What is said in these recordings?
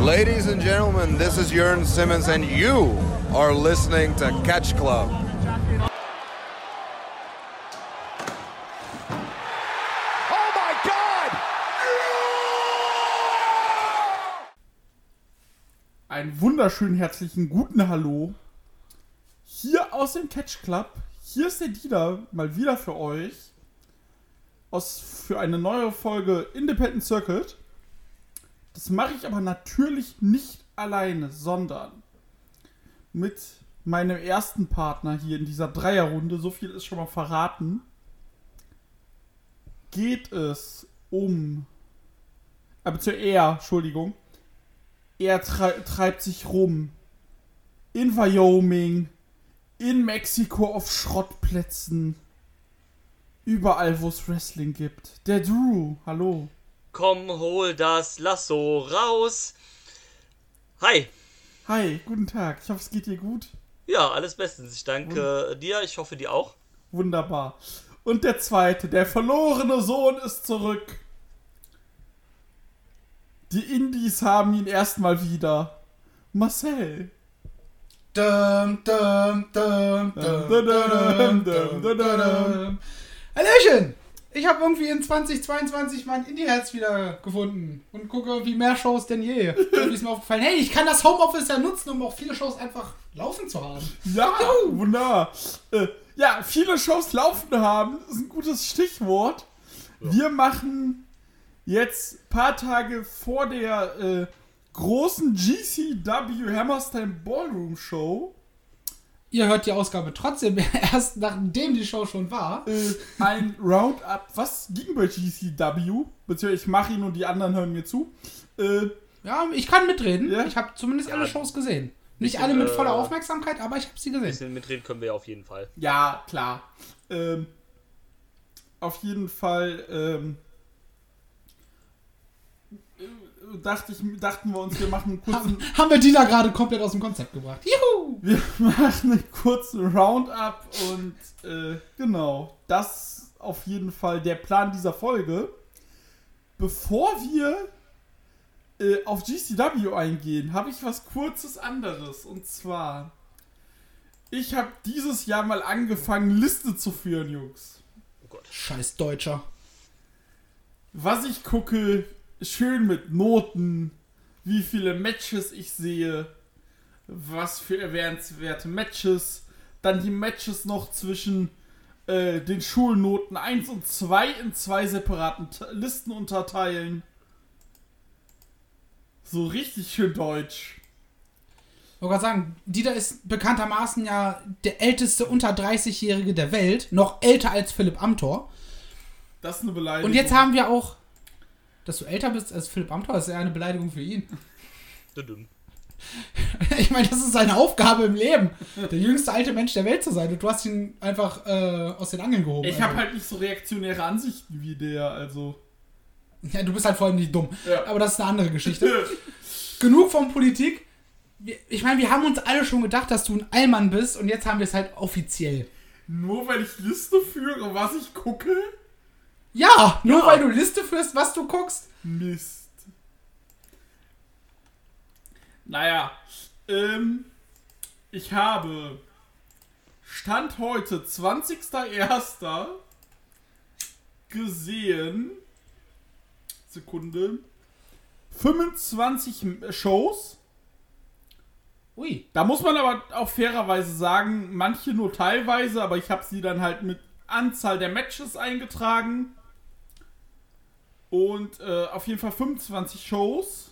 Ladies and gentlemen, this is Jörn Simmons, and you are listening to Catch Club. Oh my God! Einen wunderschönen herzlichen guten Hallo. Hier aus dem Catch Club. Hier ist der Dieter mal wieder für euch. Aus, für eine neue Folge Independent Circuit. Das mache ich aber natürlich nicht alleine, sondern mit meinem ersten Partner hier in dieser Dreierrunde. So viel ist schon mal verraten. Geht es um. Aber zu er, Entschuldigung. Er trei treibt sich rum. In Wyoming. In Mexiko auf Schrottplätzen. Überall, wo es Wrestling gibt. Der Drew, hallo. Komm, hol das Lasso raus. Hi. Hi, guten Tag. Ich hoffe, es geht dir gut. Ja, alles bestens. Ich danke dir. Ich hoffe dir auch. Wunderbar. Und der zweite, der verlorene Sohn ist zurück. Die Indies haben ihn erstmal wieder. Marcel. Hallöchen! Ich habe irgendwie in 2022 mein Indie-Herz wieder gefunden und gucke irgendwie mehr Shows denn je. Irgendwie ist mir aufgefallen, hey, ich kann das Homeoffice ja nutzen, um auch viele Shows einfach laufen zu haben. Ja, wunderbar. Äh, ja, viele Shows laufen haben, ist ein gutes Stichwort. Wir machen jetzt ein paar Tage vor der äh, großen GCW Hammerstein Ballroom Show Ihr hört die Ausgabe trotzdem erst nachdem die Show schon war. äh, ein Roundup. Was ging bei GCW? Beziehungsweise ich mache ihn und die anderen hören mir zu. Äh, Ja, ich kann mitreden. Ja? Ich habe zumindest alle Shows gesehen. Nicht Bisschen, alle mit voller äh, Aufmerksamkeit, aber ich habe sie Ein gesehen. bisschen mitreden können wir ja auf jeden Fall. ja, klar. Ähm, auf jeden Fall ähm, äh, dachte ich, dachten wir uns, wir machen einen kurzen Haben, haben wir die da gerade komplett aus dem Konzept gebracht. Juhu! Wir machen einen kurzen Roundup und äh, genau, das auf jeden Fall der Plan dieser Folge. Bevor wir äh, auf GCW eingehen, habe ich was kurzes anderes. Und zwar, ich habe dieses Jahr mal angefangen, Liste zu führen, Jungs. Oh Gott. Scheiß Deutscher. Was ich gucke, schön mit Noten, wie viele Matches ich sehe, was für erwähnenswerte Matches, dann die Matches noch zwischen äh, den Schulnoten 1 und 2 in zwei separaten Listen unterteilen. So richtig schön deutsch. Ich wollte gerade sagen, Dieter ist bekanntermaßen ja der älteste unter 30-Jährige der Welt, noch älter als Philipp Amthor. Das ist eine Beleidigung. Und jetzt haben wir auch, dass du älter bist als Philipp Amthor, ist ja eine Beleidigung für ihn. Ich meine, das ist seine Aufgabe im Leben, der jüngste alte Mensch der Welt zu sein. Und du hast ihn einfach äh, aus den Angeln gehoben. Ich habe Also, halt nicht so reaktionäre Ansichten wie der, also. Ja, du bist halt vor allem nicht dumm. Ja. Aber das ist eine andere Geschichte. Genug von Politik. Ich meine, wir haben uns alle schon gedacht, dass du ein Allmann bist und jetzt haben wir es halt offiziell. Nur weil ich Liste führe, was ich gucke? Ja, nur Ja. weil du Liste führst, was du guckst. Mist. Naja, ähm, ich habe Stand heute, 20.01. gesehen, Sekunde, 25 Shows. Ui. Da muss man aber auch fairerweise sagen, manche nur teilweise, aber ich habe sie dann halt mit Anzahl der Matches eingetragen. Und äh, auf jeden Fall 25 Shows.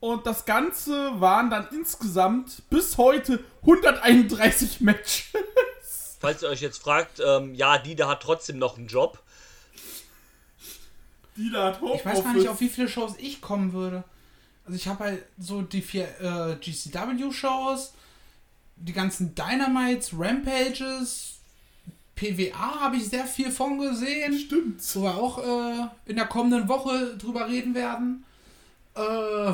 Und das Ganze waren dann insgesamt bis heute 131 Matches. Falls ihr euch jetzt fragt, ähm, ja, Dieter hat trotzdem noch einen Job. Die da hat Ich weiß gar nicht, auf wie viele Shows ich kommen würde. Also ich habe halt so die vier äh, GCW-Shows, die ganzen Dynamites, Rampages, PWA habe ich sehr viel von gesehen. Stimmt. Wo wir auch äh, in der kommenden Woche drüber reden werden. Äh,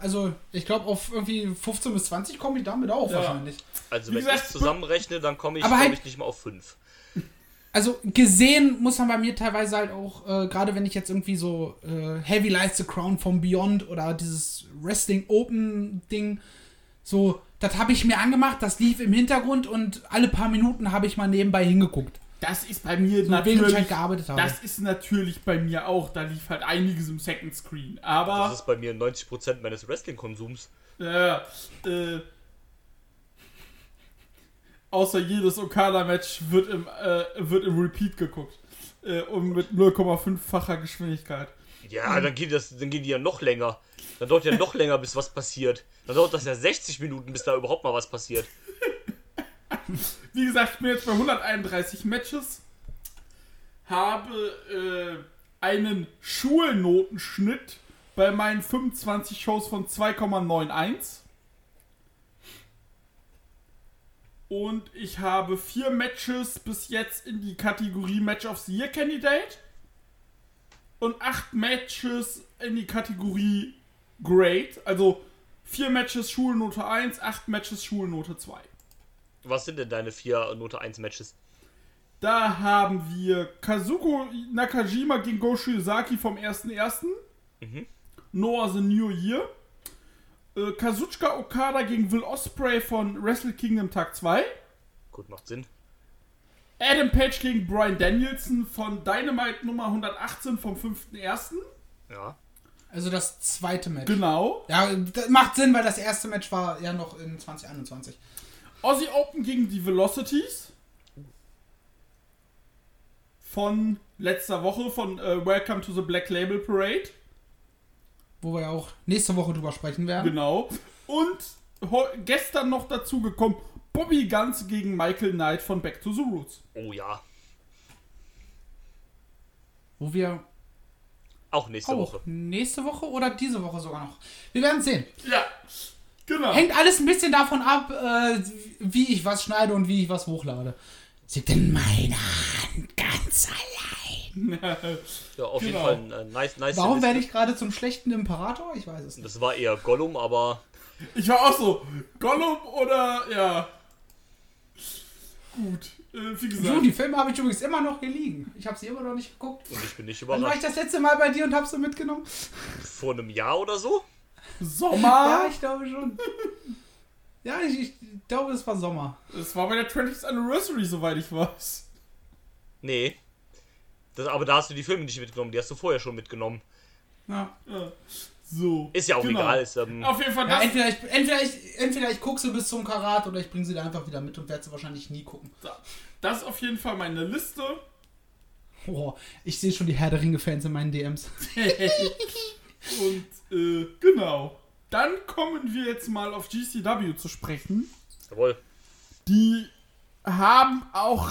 also ich glaube auf irgendwie 15 bis 20 komme ich damit auch Ja. wahrscheinlich. Also Wie wenn gesagt, ich zusammenrechne, dann komme ich, Aber glaub halt- ich, nicht mal auf 5. also gesehen muss man bei mir teilweise halt auch, äh, gerade wenn ich jetzt irgendwie so äh, Heavy Lights the Crown from Beyond oder dieses Wrestling Open Ding, so, das habe ich mir angemacht, das lief im Hintergrund und alle paar Minuten habe ich mal nebenbei hingeguckt. Das ist bei mir So, natürlich. halt gearbeitet habe. Das ist natürlich bei mir auch. Da lief halt einiges im Second Screen. Aber. Das ist bei mir 90% meines Wrestling-Konsums. Ja, äh, außer jedes Okada-Match wird im, äh, wird im Repeat geguckt. Äh, und mit 0,5-facher Geschwindigkeit. Ja, dann geht das, dann gehen die ja noch länger. Dann dauert ja noch länger, bis was passiert. Dann dauert das ja 60 Minuten, bis da überhaupt mal was passiert. Wie gesagt, ich bin jetzt bei 131 Matches. Habe äh, einen Schulnotenschnitt bei meinen 25 Shows von 2,91. Und ich habe vier Matches bis jetzt in die Kategorie Match of the Year Candidate. Und acht Matches in die Kategorie Great. Also vier Matches Schulnote 1, acht Matches Schulnote 2. Was sind denn deine vier Note 1 Matches? Da haben wir Kazuko Nakajima gegen Go Shiozaki vom 1.1. Noah the New Year. Äh, Kazuchika Okada gegen Will Osprey von Wrestle Kingdom Tag 2. Gut, macht Sinn. Adam Page gegen Brian Danielson von Dynamite Nummer 118 vom 5.1. Ja. Also das zweite Match. Genau. Ja, das macht Sinn, weil das erste Match war ja noch in 2021. Aussie Open gegen die Velocities. Von letzter Woche von äh, Welcome to the Black Label Parade. Wo wir ja auch nächste Woche drüber sprechen werden. Genau. Und gestern noch dazu gekommen, Bobby Guns gegen Michael Knight von Back to the Roots. Oh ja. Wo wir Auch nächste auch Woche. nächste Woche oder diese Woche sogar noch. Wir werden sehen. Ja, genau. Hängt alles ein bisschen davon ab, äh, wie ich was schneide und wie ich was hochlade. Liegt in meiner Hand ganz allein. Ja, auf jeden Genau. Fall ein äh, nice, nice. Warum werde ich gerade zum schlechten Imperator? Ich weiß es nicht. Das war eher Gollum, aber Ich war auch so, Gollum oder, ja. Gut, äh, wie Du, gesagt. die Filme habe ich übrigens immer noch hier liegen. Ich habe sie immer noch nicht geguckt. und ich bin nicht Wann war ich überrascht. das letzte Mal bei dir und habe sie mitgenommen? Vor einem Jahr oder so? Ja, Sommer. ich glaube schon. Ja, ich, ich glaube, es war Sommer. Es war bei der 20th Anniversary, soweit ich weiß. Nee. Das, aber da hast du die Filme nicht mitgenommen, die hast du vorher schon mitgenommen. Ja. Ja. So. Ist ja auch genau. egal. Ist, ähm, Auf jeden Fall Ja, das. entweder ich, entweder ich, entweder ich gucke sie bis zum Karat oder ich bringe sie da einfach wieder mit und werde sie wahrscheinlich nie gucken. Das ist auf jeden Fall meine Liste. Boah, ich sehe schon die Herr der Ringe-Fans in meinen DMs. Und äh, genau. Dann kommen wir jetzt mal auf GCW zu sprechen. jawohl. Die haben auch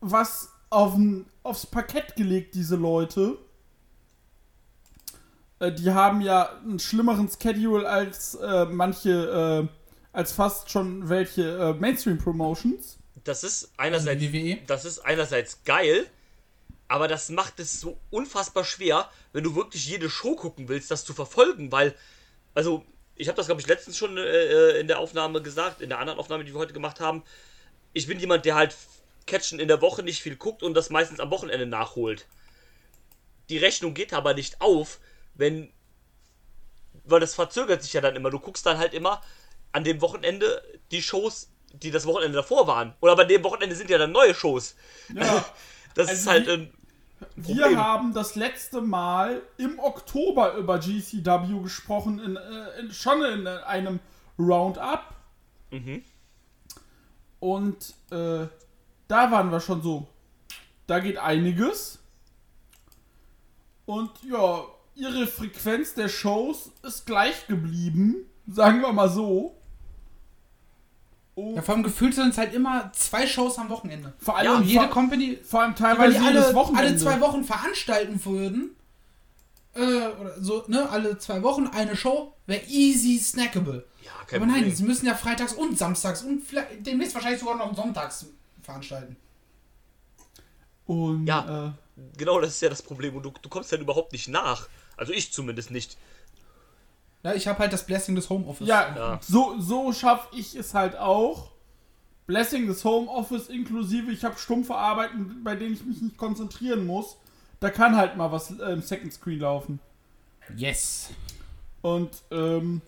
was auf'n, aufs Parkett gelegt, diese Leute. Äh, Die haben ja einen schlimmeren Schedule als äh, manche, äh, als fast schon welche äh, Mainstream-Promotions. Das ist einerseits, Also die WWE? das ist einerseits geil, aber das macht es so unfassbar schwer, wenn du wirklich jede Show gucken willst, das zu verfolgen, weil, also, ich habe das, glaube ich, letztens schon äh, in der Aufnahme gesagt, in der anderen Aufnahme, die wir heute gemacht haben. Ich bin jemand, der halt Catchen in der Woche nicht viel guckt und das meistens am Wochenende nachholt. Die Rechnung geht aber nicht auf, wenn. Weil das verzögert sich ja dann immer. Du guckst dann halt immer an dem Wochenende die Shows, die das Wochenende davor waren. Oder bei dem Wochenende sind ja dann neue Shows. Ja. Das Also ist halt ein Wir haben das letzte Mal im Oktober über GCW gesprochen, in, äh, in, schon in einem Roundup. Mhm. Und äh, da waren wir schon so, da geht einiges. Und ja, ihre Frequenz der Shows ist gleich geblieben, sagen wir mal so. Und Ja, vor allem gefühlt sind es halt immer zwei Shows am Wochenende. vor ja, allem, Jede vor, Company, vor allem weil teilweise die alle, Wochenende. alle zwei Wochen veranstalten würden, äh, oder so, ne, alle zwei Wochen eine Show, wäre easy snackable. Ja, kein Aber nein, Problem. sie müssen ja freitags und samstags und vielleicht demnächst wahrscheinlich sogar noch sonntags veranstalten. Und Ja. äh, Genau, das ist ja das Problem. Und du, du kommst dann überhaupt nicht nach. Also ich zumindest nicht. Ja, ich habe halt das Blessing des Homeoffice. Ja, Ja. so, so schaffe ich es halt auch. Blessing des Homeoffice inklusive, ich habe stumpfe Arbeiten, bei denen ich mich nicht konzentrieren muss. Da kann halt mal was äh, im Second Screen laufen. Yes. Und ähm,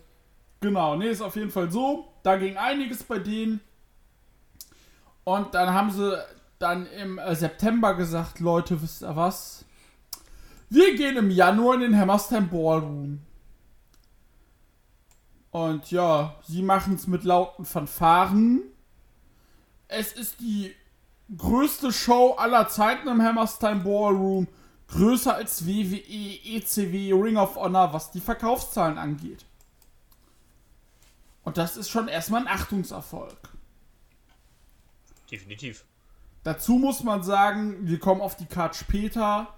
genau, nee, ist auf jeden Fall so. Da ging einiges bei denen. Und dann haben sie dann im äh, September gesagt, Leute, wisst ihr was? Wir gehen im Januar in den Hammerstein Ballroom. Und ja, sie machen es mit lauten Fanfaren. Es ist die größte Show aller Zeiten im Hammerstein Ballroom. Größer als WWE, ECW, Ring of Honor, was die Verkaufszahlen angeht. Und das ist schon erstmal ein Achtungserfolg. Definitiv. Dazu muss man sagen, wir kommen auf die Card später.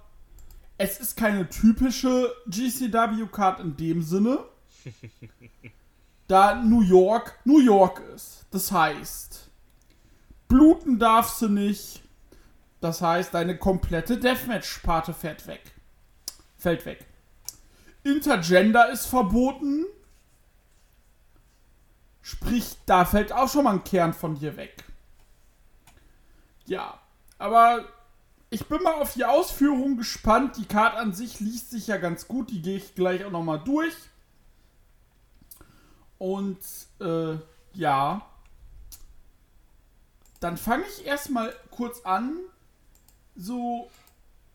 Es ist keine typische GCW-Card in dem Sinne, da New York New York ist. Das heißt, bluten darfst du nicht. Das heißt, deine komplette Deathmatch-Sparte fährt weg. Fällt weg. Intergender ist verboten. Sprich, da fällt auch schon mal ein Kern von dir weg. Ja, aber ich bin mal auf die Ausführung gespannt. Die Karte an sich liest sich ja ganz gut. Die gehe ich gleich auch nochmal durch. Und äh, ja. Dann fange ich erstmal kurz an. So,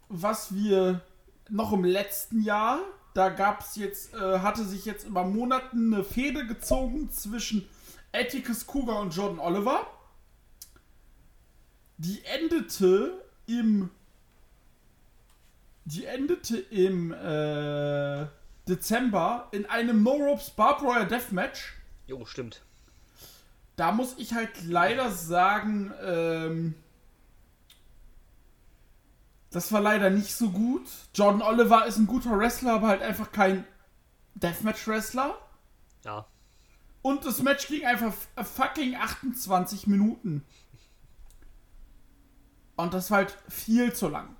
was wir noch im letzten Jahr, da gab es jetzt, äh, hatte sich jetzt über Monate eine Fehde gezogen zwischen Atticus Cougar und Jordan Oliver. Die endete im. Die endete im äh, Dezember in einem No Ropes Barbed Wire Deathmatch. Jo, stimmt. Da muss ich halt leider sagen, ähm, das war leider nicht so gut. Jordan Oliver ist ein guter Wrestler, aber halt einfach kein Deathmatch-Wrestler. Ja. Und das Match ging einfach fucking 28 Minuten. Und das war halt viel zu lang.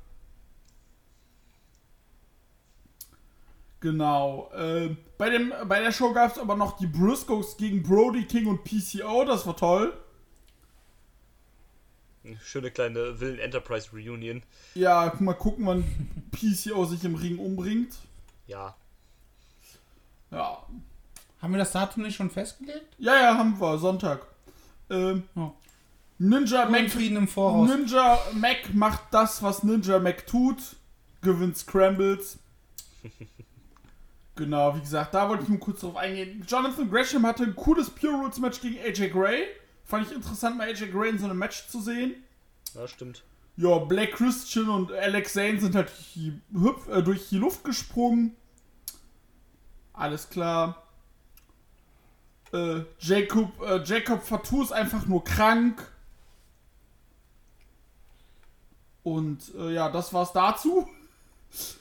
Genau. Äh, bei, dem, bei der Show gab es aber noch die Briscoes gegen Brody King und PCO. Das war toll. Schöne kleine Villain Enterprise Reunion. Ja, mal gucken, wann PCO sich im Ring umbringt. Ja. Ja. Haben wir das Datum nicht schon festgelegt? Ja, ja, haben wir. Sonntag. Ähm. Ninja Mac Frieden im Voraus. Ninja Mac macht das, was Ninja Mac tut. Gewinnt Scrambles. genau, wie gesagt, da wollte ich nur kurz drauf eingehen. Jonathan Gresham hatte ein cooles Pure Rules Match gegen AJ Gray. Fand ich interessant, mal AJ Gray in so einem Match zu sehen. Ja, stimmt. Ja, Black Christian und Alex Zane sind halt durch die, äh, durch die Luft gesprungen. Alles klar. Äh, Jacob, äh, Jacob Fatou ist einfach nur krank. Und äh, ja, das war's dazu.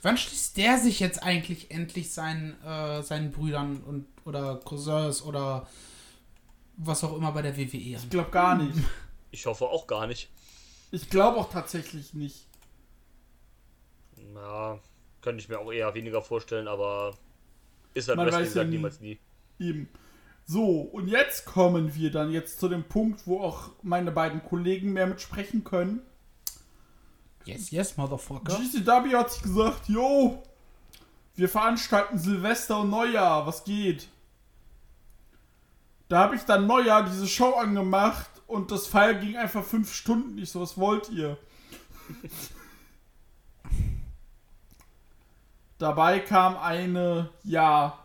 Wann schließt der sich jetzt eigentlich endlich seinen, äh, seinen Brüdern und oder Cousins oder was auch immer bei der WWE Ich an? glaube gar nicht. Ich hoffe auch gar nicht. Ich glaube auch tatsächlich nicht. Ja, könnte ich mir auch eher weniger vorstellen, aber ist halt Man Wrestling weiß ja niemals nie. Eben. So, und jetzt kommen wir dann jetzt zu dem Punkt, wo auch meine beiden Kollegen mehr mitsprechen können. Yes, yes, Motherfucker. GCW hat sich gesagt, yo, wir veranstalten Silvester und Neujahr, was geht? Da habe ich dann Neujahr diese Show angemacht und das Pfeil ging einfach fünf Stunden. Ich so, was wollt ihr? Dabei kam eine, ja,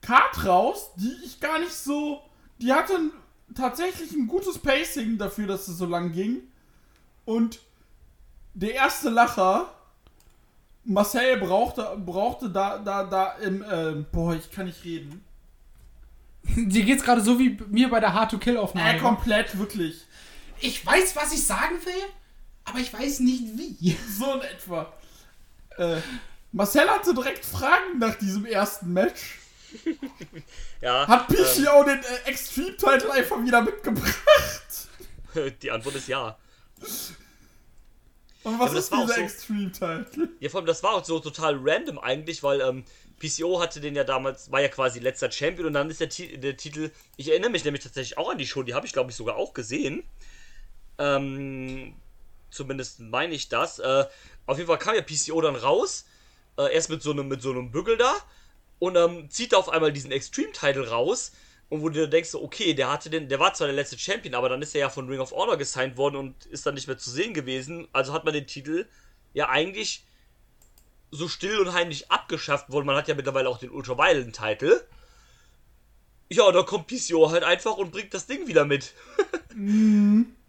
Card raus, die ich gar nicht so. Die hatte tatsächlich ein gutes Pacing dafür, dass es so lang ging. Und der erste Lacher, Marcel brauchte, brauchte da, da, da im, äh, boah, ich kann nicht reden. Dir geht's gerade so wie mir bei der Hard-to-Kill-Aufnahme. Äh, komplett, wirklich. ich weiß, was ich sagen will, aber ich weiß nicht wie. So in etwa. Äh, Marcel hatte direkt Fragen nach diesem ersten Match. Ja, Hat PCO den äh, Extreme-Title einfach wieder mitgebracht. ähm, die Antwort ist ja. Und was das ist dieser so- Extreme-Title? Ja, vor allem, das war auch so total random eigentlich, weil ähm, PCO hatte den ja damals, war ja quasi letzter Champion und dann ist der, Ti- der Titel, ich erinnere mich nämlich tatsächlich auch an die Show, die habe ich glaube ich sogar auch gesehen. Ähm, zumindest meine ich das. Äh, auf jeden Fall kam ja PCO dann raus, äh, erst mit so einem, mit so einem Bügel da und ähm, zieht auf einmal diesen Extreme-Title raus und wo du dir denkst, okay, der hatte den, der war zwar der letzte Champion, aber dann ist er ja von Ring of Honor gesigned worden und ist dann nicht mehr zu sehen gewesen. Also hat man den Titel ja eigentlich so still und heimlich abgeschafft worden. Man hat ja mittlerweile auch den Ultraviolent-Titel. Ja, da kommt PCO halt einfach und bringt das Ding wieder mit.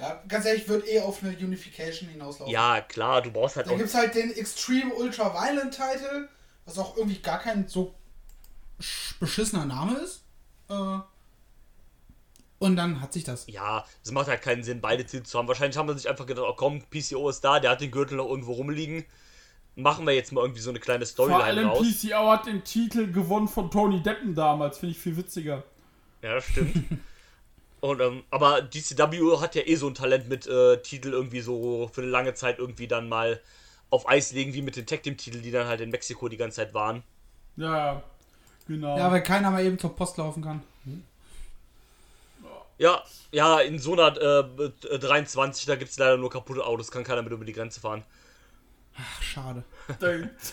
Ja, ganz ehrlich, wird eh auf eine Unification hinauslaufen. Ja, klar, du brauchst halt Dann gibt es halt den Extreme Ultra Violent Title, was auch irgendwie gar kein so sch- beschissener Name ist. Äh, und dann hat sich das. Ja, es macht halt keinen Sinn, beide Titel zu haben. Wahrscheinlich haben sie sich einfach gedacht, oh komm, PCO ist da, der hat den Gürtel noch irgendwo rumliegen. Machen wir jetzt mal irgendwie so eine kleine Vor Storyline allem raus. PCO hat den Titel gewonnen von Tony Deppen damals. Finde ich viel witziger. Ja, stimmt. Und, ähm, aber DCW hat ja eh so ein Talent mit äh, Titel irgendwie so für eine lange Zeit irgendwie dann mal auf Eis legen, wie mit den Tag Team Titeln, die dann halt in Mexiko die ganze Zeit waren. Ja, genau. Ja, weil keiner mal eben zur Post laufen kann. Ja, ja, in so einer äh, 23, da gibt es leider nur kaputte Autos, kann keiner mit über die Grenze fahren. Ach, schade.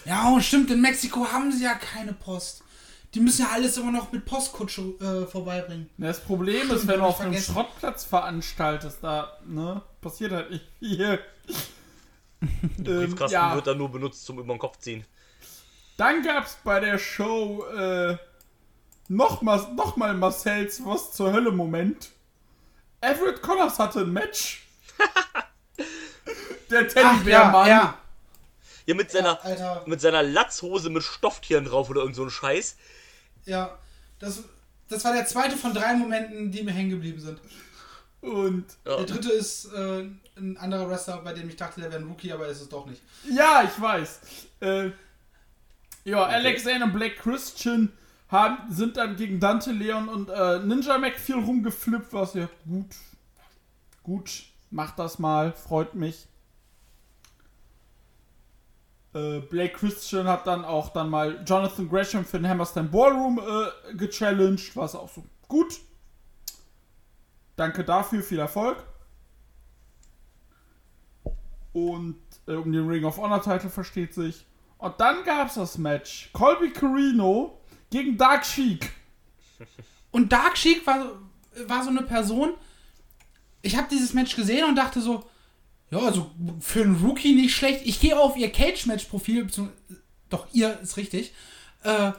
Ja, und stimmt, in Mexiko haben sie ja keine Post. Die müssen ja alles immer noch mit Postkutsche äh, vorbeibringen. Das Problem Stimmt, ist, wenn du auf einem. Schrottplatz veranstaltest, da, ne, passiert halt nicht viel. Der Ähm, Briefkasten ja. wird dann nur benutzt zum über den Kopf ziehen. Dann gab's bei der Show äh, nochmal noch mal Marcells Was zur Hölle Moment. Everett Connors hatte ein Match. der Ach, ja, Teddybärmann. ja. Ja, mit seiner, Alter. mit seiner Latzhose mit Stofftieren drauf oder irgend so ein Scheiß. Ja, das, das war der zweite von drei Momenten, die mir hängen geblieben sind. Und Ja. Der dritte ist äh, ein anderer Wrestler, bei dem ich dachte, der wäre ein Rookie, aber ist es doch nicht. ja, ich weiß. Äh, ja, Alexander und Black Christian haben, sind dann gegen Dante Leon und äh, Ninja Mac viel rumgeflippt, was ja gut. Gut, macht das mal, freut mich. Äh, Blake Christian hat dann auch dann mal Jonathan Gresham für den Hammerstein Ballroom äh, gechallenged, was auch so gut. Danke dafür, viel Erfolg. Und äh, um den Ring of Honor Title versteht sich. Und dann gab's das Match. Colby Carino gegen Dark Sheik. Und Dark Sheik war, war so eine Person. Ich habe dieses Match gesehen und dachte so, ja, also für einen Rookie nicht schlecht. Ich gehe auf ihr Cage-Match-Profil, doch ihr ist richtig. Äh,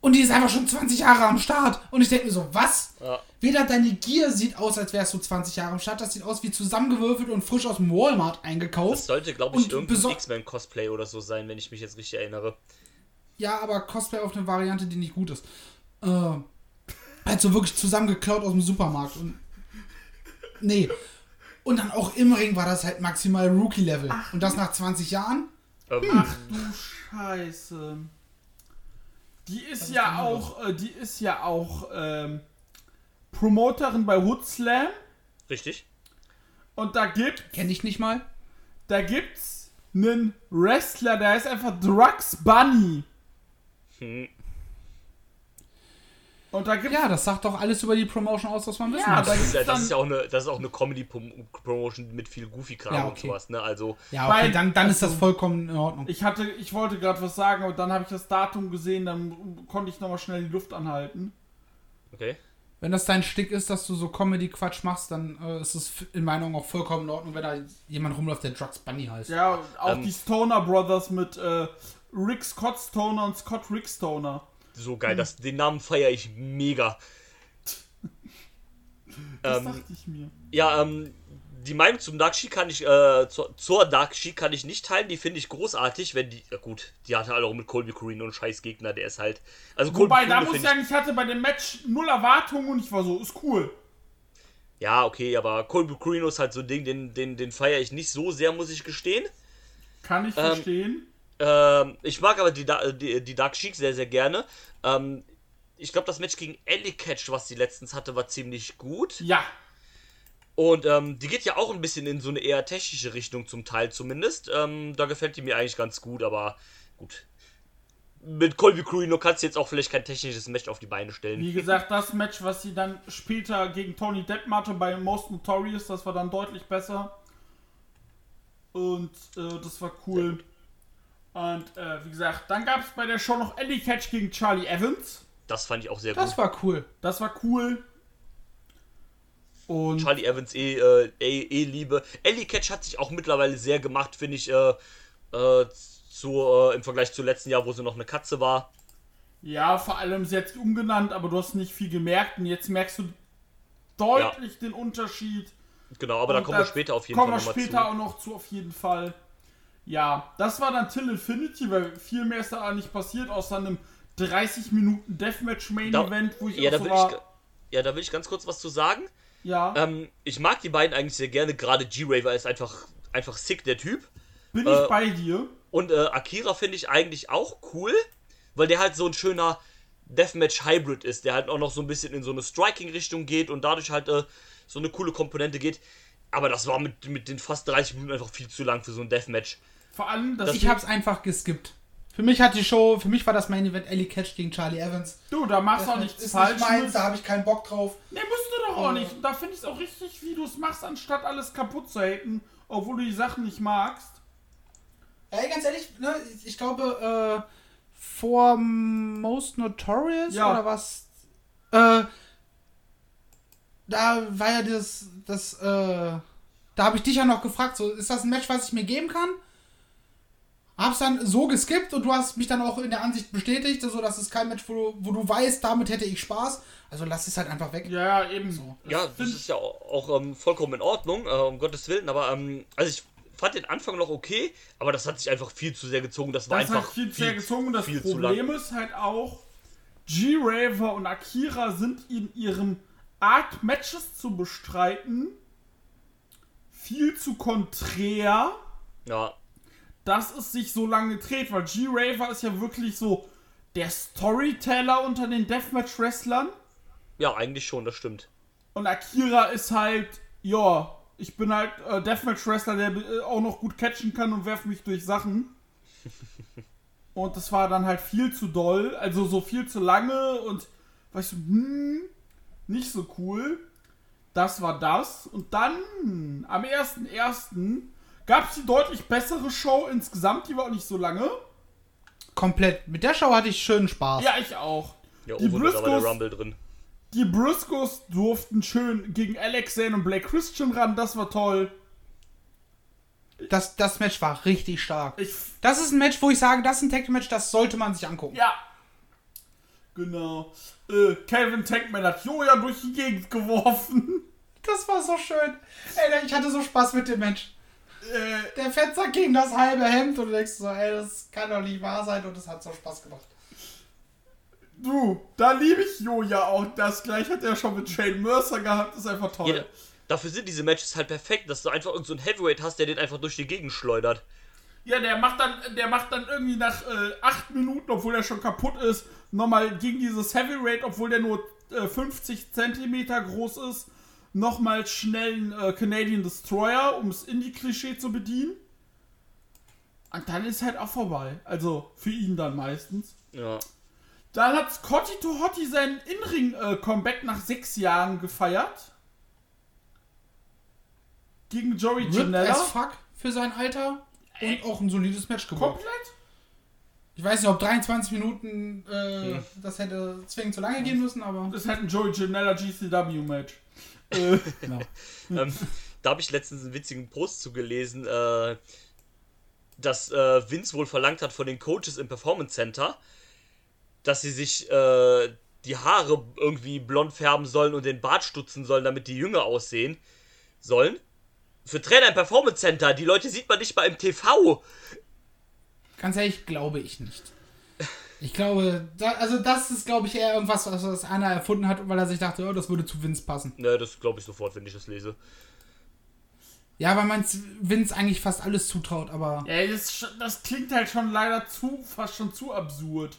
und die ist einfach schon 20 Jahre am Start. Und ich denke mir so, was? Ja. Weder deine Gier sieht aus, als wärst du 20 Jahre am Start. Das sieht aus wie zusammengewürfelt und frisch aus dem Walmart Das eingekauft. sollte, glaube ich, Und irgendein X-Men-Cosplay oder so sein, wenn ich mich jetzt richtig erinnere. Ja, aber Cosplay auf eine Variante, die nicht gut ist. Äh, halt so wirklich zusammengeklaut aus dem Supermarkt. Und nee. Und dann auch im Ring war das halt maximal Rookie-Level. Und das nach 20 Jahren? Ähm, Ach du Scheiße. Die ist ja auch, äh, die ist ja auch ähm, Promoterin bei Hood Slam. Richtig? Und da gibt, Kenn ich nicht mal. da gibt's einen Wrestler, der heißt einfach Drugs Bunny. Hm. Und da gibt's Ja, das sagt doch alles über die Promotion aus, was man wissen Ja, muss. Das ist, ja, das ist ja auch eine, das ist auch eine Comedy-Promotion mit viel Goofy-Kram Ja, und okay. sowas, ne? Also, Ja, okay, Weil- dann, dann ist das also- vollkommen in Ordnung. Ich hatte, ich wollte gerade was sagen, aber dann habe ich das Datum gesehen, dann konnte ich nochmal schnell die Luft anhalten. okay. Wenn das dein Stick ist, dass du so Comedy-Quatsch machst, dann äh, ist es in meiner Meinung auch vollkommen in Ordnung, wenn da jemand rumläuft, der Drugs Bunny heißt. Ja, auch Ähm, die Stoner Brothers mit äh, Rick Scott Stoner und Scott Rick Stoner. So geil, das, den Namen feiere ich mega. Das Ähm, dachte ich mir. Ja, ähm, die Meinung zum Dark Sheik kann ich, äh, zur, zur Dark Sheik kann ich nicht teilen, die finde ich großartig, wenn die, ja gut, die hatte alle auch mit Colby Corino und scheiß Gegner, der ist halt, also Wobei, da Corino muss ich sagen, ich hatte bei dem Match null Erwartungen und ich war so, ist cool. ja, okay, aber Colby Corino ist halt so ein Ding, den, den, den feiere ich nicht so sehr, muss ich gestehen. Kann ich Ähm, verstehen. Ähm, ich mag aber die, die, die Dark Sheik sehr, sehr gerne. Ähm, ich glaube, das Match gegen Ellie Catch, was sie letztens hatte, war ziemlich gut. Ja. Und ähm, die geht ja auch ein bisschen in so eine eher technische Richtung zum Teil zumindest. Ähm, da gefällt die mir eigentlich ganz gut, aber gut. Mit Colby Cruino kannst du jetzt auch vielleicht kein technisches Match auf die Beine stellen. Wie gesagt, das Match, was sie dann später gegen Tony Depp hatte bei Most Notorious, das war dann deutlich besser. Und äh, das war cool. Und äh, wie gesagt, dann gab es bei der Show noch Ellie Catch gegen Charlie Evans. Das fand ich auch sehr Das gut. war cool. Das war cool. Und Charlie Evans eh, äh, eh, eh Liebe. Ellie Catch hat sich auch mittlerweile sehr gemacht, finde ich, äh, äh, zu, äh, im Vergleich zu letzten Jahr, wo sie noch eine Katze war. ja, vor allem sie hat sich umgenannt, aber du hast nicht viel gemerkt. Und jetzt merkst du deutlich den Unterschied. Genau, aber da Und kommen wir später auf jeden kommen Fall wir nochmal später zu. auch noch zu, auf jeden Fall. Ja, das war dann Till Infinity, weil viel mehr ist da nicht passiert, außer einem 30 Minuten Deathmatch Main Da- Event, wo ich ja, da so will war, ich, ja, da will ich ganz kurz was zu sagen. ja, Ähm, ich mag die beiden eigentlich sehr gerne, gerade G-Raver ist einfach, einfach sick, der Typ. bin ich äh, bei dir. Und äh, Akira finde ich eigentlich auch cool, weil der halt so ein schöner Deathmatch-Hybrid ist, der halt auch noch so ein bisschen in so eine Striking-Richtung geht und dadurch halt äh, so eine coole Komponente geht. Aber das war mit, mit den fast 30 Minuten einfach viel zu lang für so ein Deathmatch. Vor allem, dass Ich hab's einfach geskippt. Für mich hat die Show, für mich war das Main Event Ellie Catch gegen Charlie Evans. du, da machst du auch Das nichts ist falsch. nicht meins, da habe ich keinen Bock drauf. Nee, musst du doch auch nicht. Und da finde ich es auch richtig, wie du es machst, anstatt alles kaputt zu haten, obwohl du die Sachen nicht magst. Ey, ganz ehrlich, ne, ich, ich glaube, äh, vor Most Notorious Ja. oder was? Äh, da war ja das, das, äh, da habe ich dich ja noch gefragt, so, ist das ein Match, was ich mir geben kann? Hab's dann so geskippt und du hast mich dann auch in der Ansicht bestätigt, so dass es kein Match, wo du, wo du weißt, damit hätte ich Spaß. Also lass es halt einfach weg. Ja, ja, eben. So. Ja, das ist ja auch, auch ähm, vollkommen in Ordnung, äh, um Gottes Willen, aber ähm, also ich fand den Anfang noch okay, aber das hat sich einfach viel zu sehr gezogen. Das war Das einfach hat viel zu sehr gezogen. Das viel zu Problem ist halt auch, G-Raver und Akira sind in ihrem Art, Matches zu bestreiten, viel zu konträr, Ja, dass es sich so lange dreht, weil G-Raver ist ja wirklich so der Storyteller unter den Deathmatch-Wrestlern ja, eigentlich schon, das stimmt. und Akira ist halt, ja, ich bin halt äh, Deathmatch-Wrestler, der äh, auch noch gut catchen kann und werft mich durch Sachen. Und das war dann halt viel zu doll, also so viel zu lange und weißt du, hm, nicht so cool. Das war das. Und dann am 1.1. gab es die deutlich bessere Show insgesamt, die war auch nicht so lange. Komplett. Mit der Show hatte ich schönen Spaß. Ja, ich auch. Ja, Die oben ist aber der Briscoes- Rumble drin. Die Briscoes durften schön gegen Alex Zane und Blake Christian ran, das war toll. Das, das Match war richtig stark. Ich Das ist ein Match, wo ich sage, das ist ein Tag Match, das sollte man sich angucken. Ja. Genau. Äh, Calvin Tankman hat Joja durch die Gegend geworfen. Das war so schön. Ey, ich hatte so Spaß mit dem Match. Äh, Der Fenster gegen das halbe Hemd und du denkst so, ey, das kann doch nicht wahr sein und es hat so Spaß gemacht. du, da liebe ich Joja auch. Das gleich hat er schon mit Shane Mercer gehabt. ist einfach toll. Ja, dafür sind diese Matches halt perfekt, dass du einfach irgend so einen Heavyweight hast, der den einfach durch die Gegend schleudert. Ja, der macht dann, der macht dann irgendwie nach äh, acht Minuten, obwohl er schon kaputt ist, nochmal gegen dieses Heavyweight, obwohl der nur äh, 50 Zentimeter groß ist, nochmal schnell einen äh, Canadian Destroyer, um es Indie-Klischee zu bedienen. Und dann ist halt auch vorbei. Also für ihn dann meistens. Ja. Dann hat Scotty to Hotty sein In-Ring-Comeback nach sechs Jahren gefeiert. Gegen Joey Ripped Janela. as fuck für sein Alter und auch ein solides Match gewonnen. Komplett? Ich weiß nicht, ob 23 Minuten äh, das hätte zwingend zu lange gehen müssen, aber. Das halt ein Joey Janela GCW-Match. Genau. ähm, da habe ich letztens einen witzigen Post zugelesen, äh, dass äh, Vince wohl verlangt hat von den Coaches im Performance Center, dass sie sich äh, die Haare irgendwie blond färben sollen und den Bart stutzen sollen, damit die jünger aussehen sollen. Für Trainer im Performance Center, die Leute sieht man nicht mal im TV. Ganz ehrlich, glaube ich nicht. Ich glaube, da, also das ist, glaube ich, eher irgendwas, was, was einer erfunden hat, weil er sich dachte, oh, das würde zu Vince passen. Ne, das glaube ich sofort, wenn ich das lese. Ja, weil man Vince eigentlich fast alles zutraut, aber ja, das, das klingt halt schon leider zu, fast schon zu absurd.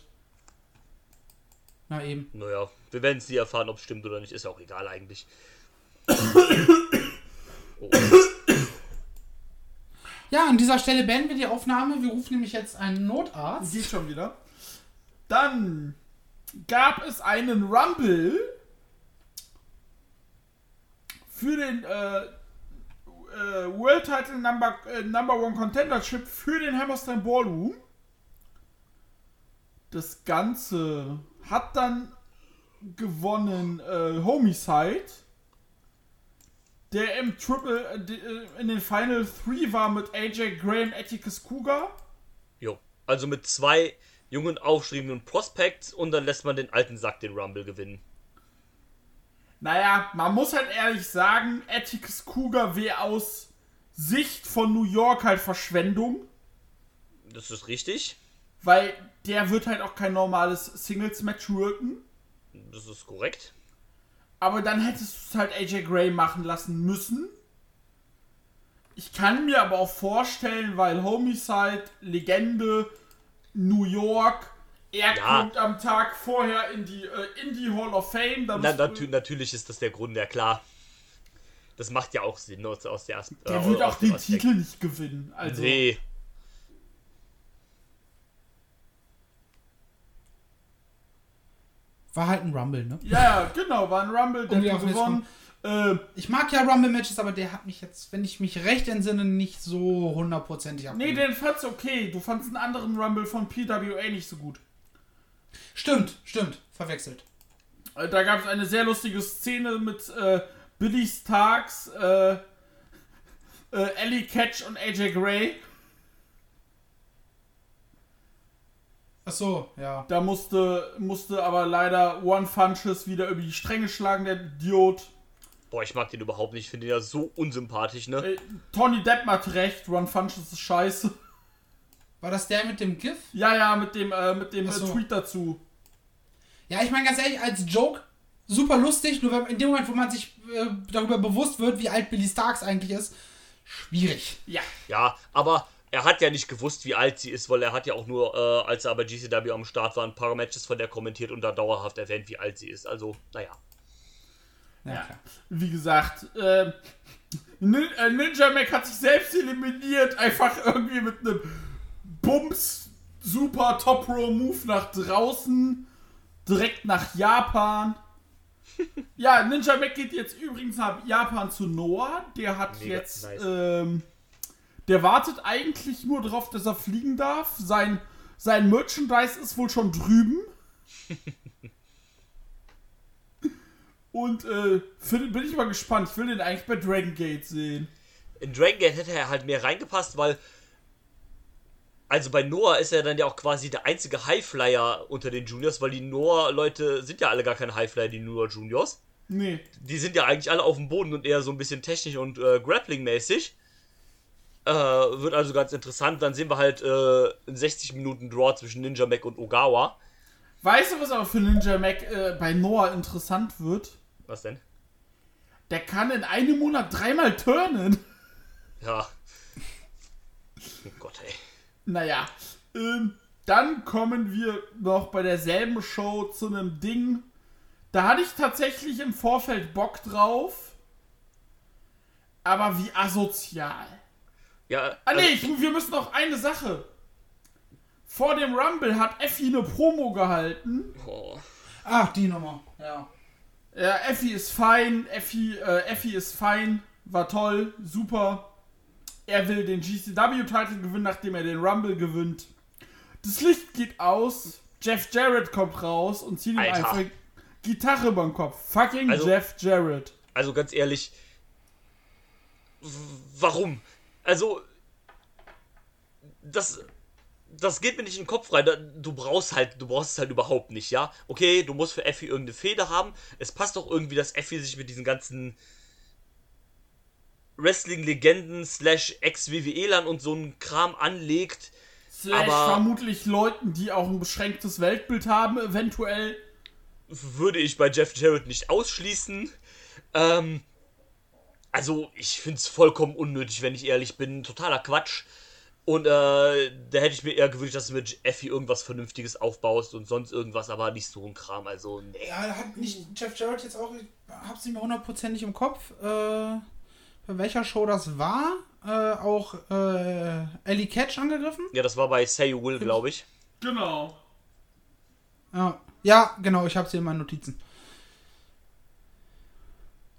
na eben. Naja, wir werden es nie erfahren, ob es stimmt oder nicht. Ist ja auch egal eigentlich. Ja, an dieser Stelle beenden wir die Aufnahme. Wir rufen nämlich jetzt einen Notarzt. Geht schon wieder. Dann gab es einen Rumble für den äh, äh, World Title Number, äh, Number One Contendership für den Hammerstein Ballroom. Das Ganze hat dann gewonnen äh, Homicide, der im Triple äh, äh, in den Final 3 war mit AJ Gray und Atticus Cougar. Jo. Also mit zwei jungen, aufstrebenden Prospects und dann lässt man den alten Sack den Rumble gewinnen. Naja, man muss halt ehrlich sagen, Atticus Cougar wäre aus Sicht von New York halt Verschwendung, Das ist richtig. weil der wird halt auch kein normales Singles-Match worken. Das ist korrekt. Aber dann hättest du es halt AJ Gray machen lassen müssen. Ich kann mir aber auch vorstellen, weil Homicide, Legende, New York, er Ja. kommt am Tag vorher in die äh, Indie Hall of Fame. Da Na, natü natürlich ist das der Grund, ja klar. Das macht ja auch Sinn aus, aus der Asp- der äh, wird auch den Aspekt. Titel nicht gewinnen. Also, Nee. War halt ein Rumble, ne? Ja, ja, genau, war ein Rumble, der Um hat gewonnen. Äh, Ich mag ja Rumble-Matches, aber der hat mich jetzt, wenn ich mich recht entsinne, nicht so hundertprozentig nee, abgeholt. den fand's okay. Du fandst einen anderen Rumble von PWA nicht so gut. Stimmt, stimmt. Verwechselt. Äh, Da gab es eine sehr lustige Szene mit äh, Billy Starks, äh, äh, Ellie Catch und AJ Gray. Ach so, ja. Da musste, musste aber leider One Funches wieder über die Stränge schlagen, der Idiot. Boah, ich mag den überhaupt nicht. Ich finde den ja so unsympathisch, ne? Äh, Tony Depp hat recht, One Funches ist scheiße. War das der mit dem GIF? Ja, ja, mit dem, äh, mit dem äh, so. Tweet dazu. Ja, ich meine ganz ehrlich, als Joke super lustig, nur wenn, in dem Moment, wo man sich äh, darüber bewusst wird, wie alt Billy Starks eigentlich ist, schwierig. Ja. Ja, aber er hat ja nicht gewusst, wie alt sie ist, weil er hat ja auch nur, äh, als er bei GCW am Start war, ein paar Matches von der kommentiert und da dauerhaft erwähnt, wie alt sie ist. Also, naja. Ja, Ja. Wie gesagt, äh, Nin äh, Ninja Mac hat sich selbst eliminiert, einfach irgendwie mit einem Bums super Top Row Move nach draußen, direkt nach Japan. ja, Ninja Mac geht jetzt übrigens nach Japan zu Noah. Der hat Mega jetzt, nice. ähm, der wartet eigentlich nur darauf, dass er fliegen darf. Sein, sein Merchandise ist wohl schon drüben. Und äh, find, bin ich mal gespannt. Ich will den eigentlich bei Dragon Gate sehen. In Dragon Gate hätte er halt mehr reingepasst, weil. Also bei Noah ist er dann ja auch quasi der einzige Highflyer unter den Juniors, weil die Noah-Leute sind ja alle gar keine Highflyer, die Noah Juniors. Nee. Die sind ja eigentlich alle auf dem Boden und eher so ein bisschen technisch und äh, Grappling-mäßig. Äh, wird also ganz interessant. Dann sehen wir halt äh, einen 60 Minuten Draw zwischen Ninja Mac und Ogawa. Weißt du, was aber für Ninja Mac äh, bei Noah interessant wird? Was denn? Der kann in einem Monat dreimal turnen. Ja. Oh Gott, ey. Naja. Ähm, dann kommen wir noch bei derselben Show zu einem Ding. Da hatte ich tatsächlich im Vorfeld Bock drauf. Aber wie asozial. Ja, Ah also- nee, ich, wir müssen noch eine Sache. Vor dem Rumble hat Effi eine Promo gehalten. oh. Ach, die Nummer. Ja. Ja, Effi ist fein, Effi, äh, Effi ist fein, war toll, super. Er will den GCW-Titel gewinnen, nachdem er den Rumble gewinnt. Das Licht geht aus, Jeff Jarrett kommt raus und zieht ihm Alter. einfach Gitarre über den Kopf. Fucking Also- Jeff Jarrett. Also ganz ehrlich, warum? Also, das, das geht mir nicht in den Kopf rein. Du brauchst halt, du brauchst es halt überhaupt nicht, ja? Okay, du musst für Effi irgendeine Feder haben. Es passt doch irgendwie, dass Effi sich mit diesen ganzen Wrestling-Legenden slash Ex-WWE-Lern und so einen Kram anlegt. Slash aber- vermutlich Leuten, die auch ein beschränktes Weltbild haben, eventuell. würde ich bei Jeff Jarrett nicht ausschließen. Ähm, also, ich finde es vollkommen unnötig, wenn ich ehrlich bin. Totaler Quatsch. Und äh, da hätte ich mir eher gewünscht, dass du mit Effie irgendwas Vernünftiges aufbaust und sonst irgendwas, aber nicht so ein Kram. Also, nee. Ja, hat nicht Jeff Jarrett jetzt auch, ich hab's nicht mehr hundertprozentig im Kopf, äh, bei welcher Show das war, äh, auch äh, Ellie Catch angegriffen. Ja, das war bei Say You Will, glaube ich. Genau. Ja, ja genau, ich habe sie in meinen Notizen.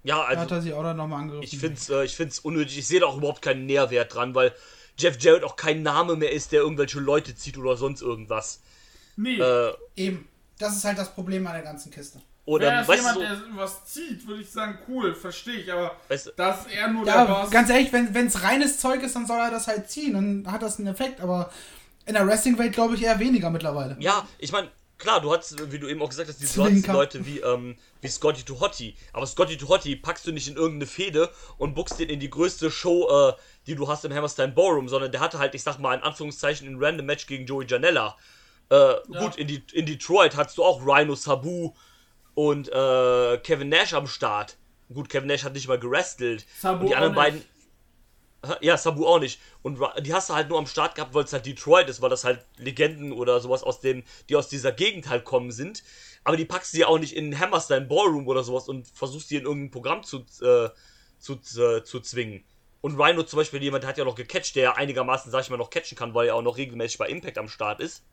Ja, Da hat also er sie auch dann nochmal angegriffen. ich finde es äh, ich find's unnötig. Ich sehe da auch überhaupt keinen Nährwert dran, weil Jeff Jarrett auch kein Name mehr ist, der irgendwelche Leute zieht oder sonst irgendwas. Nee. Äh, Eben, das ist halt das Problem an der ganzen Kiste. oder, Wäre das weißt du, jemand, so, der was zieht, würde ich sagen, cool, verstehe ich, aber weißt du, das ist eher nur Ja, der Boss. ganz ehrlich, wenn es reines Zeug ist, dann soll er das halt ziehen, dann hat das einen Effekt, aber in der Wrestling-Welt glaube ich eher weniger mittlerweile. Ja, ich meine, klar, du hast, wie du eben auch gesagt hast, die Zwinker. Leute wie, ähm, wie Scotty to Hottie. Aber Scotty to Hottie packst du nicht in irgendeine Fehde und buckst den in die größte Show, äh, die du hast im Hammerstein Ballroom, sondern der hatte halt, ich sag mal, in Anführungszeichen ein random Match gegen Joey Janella. Äh, gut, in, die, in Detroit hattest du auch Rhino Sabu und äh, Kevin Nash am Start. Gut, Kevin Nash hat nicht mal gerestelt. Sabu und die anderen beiden. nicht. Ja, Sabu auch nicht. Und die hast du halt nur am Start gehabt, weil es halt Detroit ist, weil das halt Legenden oder sowas aus dem, die aus dieser Gegend halt kommen sind. Aber die packst du ja auch nicht in den Hammerstein Ballroom oder sowas und versuchst die in irgendein Programm zu, äh, zu, äh, zu zwingen. Und Rhino zum Beispiel, jemand der hat ja noch gecatcht, der ja einigermaßen, sag ich mal, noch catchen kann, weil er auch noch regelmäßig bei Impact am Start ist.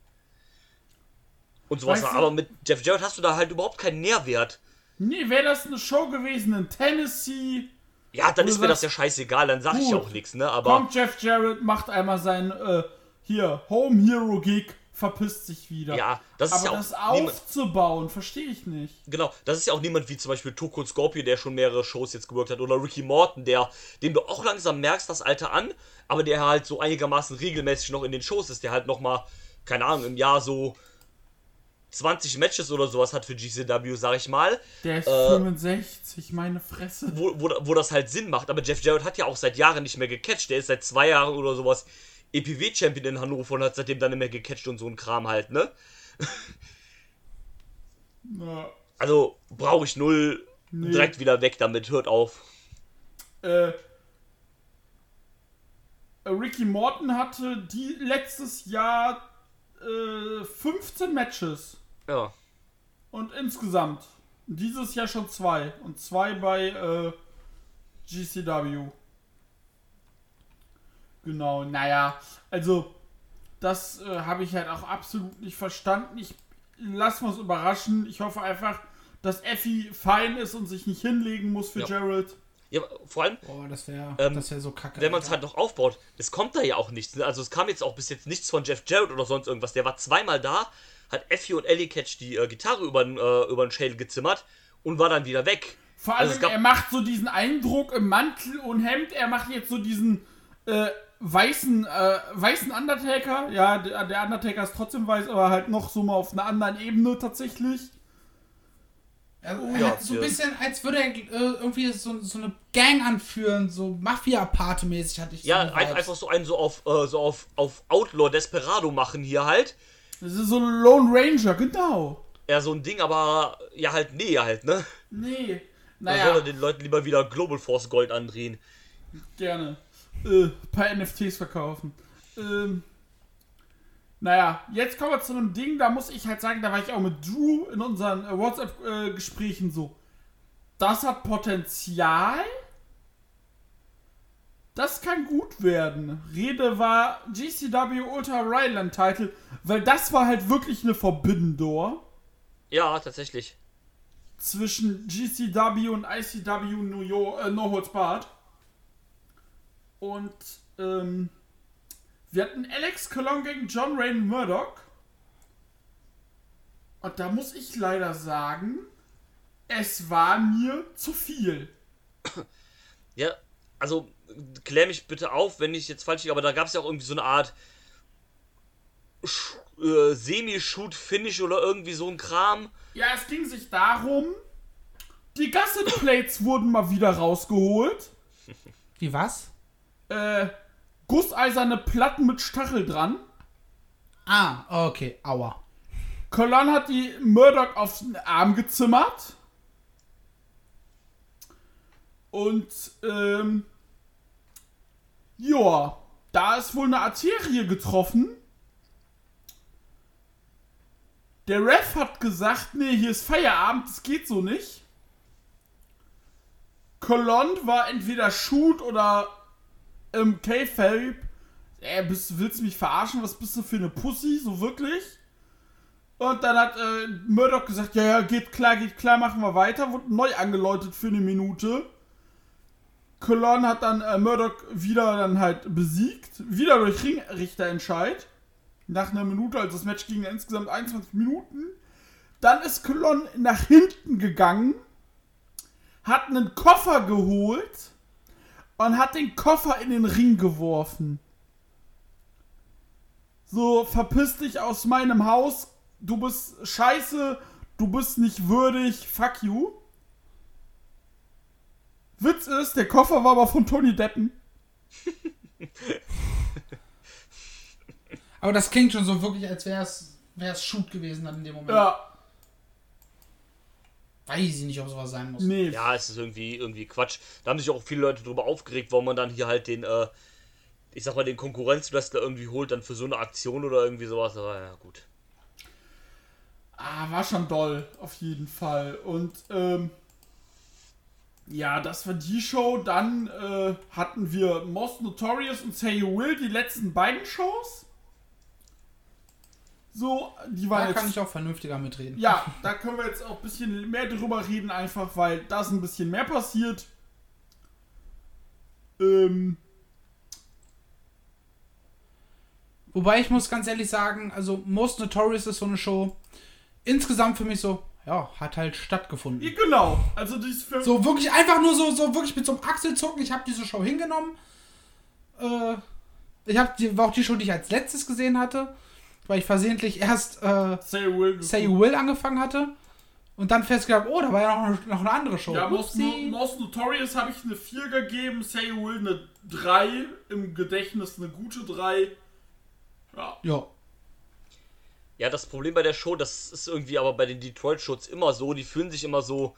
Und sowas. Weißt du- Aber mit Jeff Jarrett hast du da halt überhaupt keinen Nährwert. Nee, wäre das eine Show gewesen in Tennessee, Ja, dann ist mir das sagst, ja scheißegal, dann sag ich gut, auch nichts, ne? Aber. kommt Jeff Jarrett, macht einmal sein, äh, hier, Home Hero Gig, verpisst sich wieder. Ja, das ist Aber ja auch das aufzubauen, verstehe ich nicht. Genau, das ist ja auch niemand wie zum Beispiel Toko und Scorpio, der schon mehrere Shows jetzt gewirkt hat, oder Ricky Morton, der, dem du auch langsam merkst, das Alter an, aber der halt so einigermaßen regelmäßig noch in den Shows ist, der halt nochmal, keine Ahnung, im Jahr so 20 Matches oder sowas hat für GCW, sag ich mal, Der ist Äh, 65, meine Fresse. wo, wo, wo das halt Sinn macht. Aber Jeff Jarrett hat ja auch seit Jahren nicht mehr gecatcht. Der ist seit zwei Jahren oder sowas EPW-Champion in Hannover und hat seitdem dann nicht mehr gecatcht und so ein Kram halt, ne? Ja. Also brauche ich null, direkt wieder weg damit, hört auf. Äh, Ricky Morton hatte die letztes Jahr äh, 15 Matches. Ja. Und insgesamt. Dieses Jahr schon zwei. Und zwei bei äh, GCW. Genau, naja. Also, das äh, habe ich halt auch absolut nicht verstanden. Ich lass uns überraschen. Ich hoffe einfach, dass Effie fein ist und sich nicht hinlegen muss für Ja. Jared. Ja, vor allem, Boah, das wäre Ähm, das wär so kacke. wenn man es halt noch aufbaut, es kommt da ja auch nichts. Ne? Also es kam jetzt auch bis jetzt nichts von Jeff Jarrett oder sonst irgendwas. Der war zweimal da, hat Effie und Ellie Catch die äh, Gitarre über den äh, Schädel gezimmert und war dann wieder weg. Vor Also allem, gab- er macht so diesen Eindruck im Mantel und Hemd. Er macht jetzt so diesen äh, weißen, äh, weißen Undertaker. Ja, der, der Undertaker ist trotzdem weiß, aber halt noch so mal auf einer anderen Ebene tatsächlich. Er, Oh, ja, hat so ein bisschen, als würde er äh, irgendwie so, so eine Gang anführen, so Mafia-Pate-mäßig hatte ich Ja, so ein, einfach so einen so auf, äh, so auf, auf Outlaw Desperado machen hier halt. Das ist so ein Lone Ranger, genau. Ja, so ein Ding, aber ja halt nee halt, ne? Nee. Da soll Naja, er den Leuten lieber wieder Global Force Gold andrehen. gerne. Äh, paar NFTs verkaufen. Ähm, naja, jetzt kommen wir zu einem Ding, da muss ich halt sagen, da war ich auch mit Drew in unseren äh, WhatsApp-Gesprächen so. Das hat Potenzial. Das kann gut werden. Rede war GCW Ultra Ryland Title, weil das war halt wirklich eine Door Ja, tatsächlich. zwischen GCW und ICW New York, äh, No Holds Barred. Und ähm, wir hatten Alex Colon gegen John Rain Murdoch. Und da muss ich leider sagen, es war mir zu viel. Ja, also klär mich bitte auf, wenn ich jetzt falsch liege, aber da gab es ja auch irgendwie so eine Art äh, Semi-Shoot-Finish oder irgendwie so ein Kram. Ja, es ging sich darum, die Gasset Plates wurden mal wieder rausgeholt. Wie was? Äh, gusseiserne Platten mit Stachel dran. Ah, okay, aua. Colon hat die Murdoch auf den Arm gezimmert. Und, ähm, ja, da ist wohl eine Arterie getroffen. Der Ref hat gesagt, nee, hier ist Feierabend, das geht so nicht. Colon war entweder Shoot oder im K-Fape. Ey, bist, willst du mich verarschen? Was bist du für eine Pussy? So wirklich? Und dann hat äh, Murdoch gesagt, ja, ja, geht klar, geht klar, machen wir weiter. Wurde neu angeläutet für eine Minute. Colon hat dann äh, Murdoch wieder dann halt besiegt. Wieder durch Ringrichterentscheid. Nach einer Minute, also das Match ging insgesamt 21 Minuten. Dann ist Colon nach hinten gegangen, hat einen Koffer geholt und hat den Koffer in den Ring geworfen. So, verpiss dich aus meinem Haus, du bist scheiße, du bist nicht würdig, fuck you. Witz ist, der Koffer war aber von Tony Deppen. Aber das klingt schon so wirklich, als wäre es Shoot gewesen dann in dem Moment. Ja, Weiß ich nicht, ob sowas sein muss. nee. Ja, es ist irgendwie, irgendwie Quatsch. Da haben sich auch viele Leute drüber aufgeregt, warum man dann hier halt den, äh, ich sag mal, den Konkurrenzwrestler irgendwie holt, dann für so eine Aktion oder irgendwie sowas. Aber ja, gut. Ah, war schon doll, auf jeden Fall. Und, ähm, ja, das war die Show. Dann äh, hatten wir Most Notorious und Say You Will, die letzten beiden Shows. So, die waren Da jetzt. kann ich auch vernünftiger mitreden. ja, da können wir jetzt auch ein bisschen mehr drüber reden, einfach weil da ist ein bisschen mehr passiert. Ähm, Wobei ich muss ganz ehrlich sagen, also Most Notorious ist so eine Show. Insgesamt für mich so, ja, hat halt stattgefunden. ja, genau. Also, dieses für. So wirklich einfach nur so, so wirklich mit so einem Achselzucken. Ich habe diese Show hingenommen. Äh, ich habe die war auch die Show, die ich als letztes gesehen hatte, weil ich versehentlich erst äh, Say You Will. Say Will angefangen hatte und dann festgestellt, oh, da war ja noch eine, noch eine andere Show. Ja, Most. Most Notorious habe ich eine 4 gegeben, Say You Will eine 3, im Gedächtnis eine gute 3. Ja. ja. Ja, das Problem bei der Show, das ist irgendwie aber bei den Detroit-Shows immer so, die fühlen sich immer so.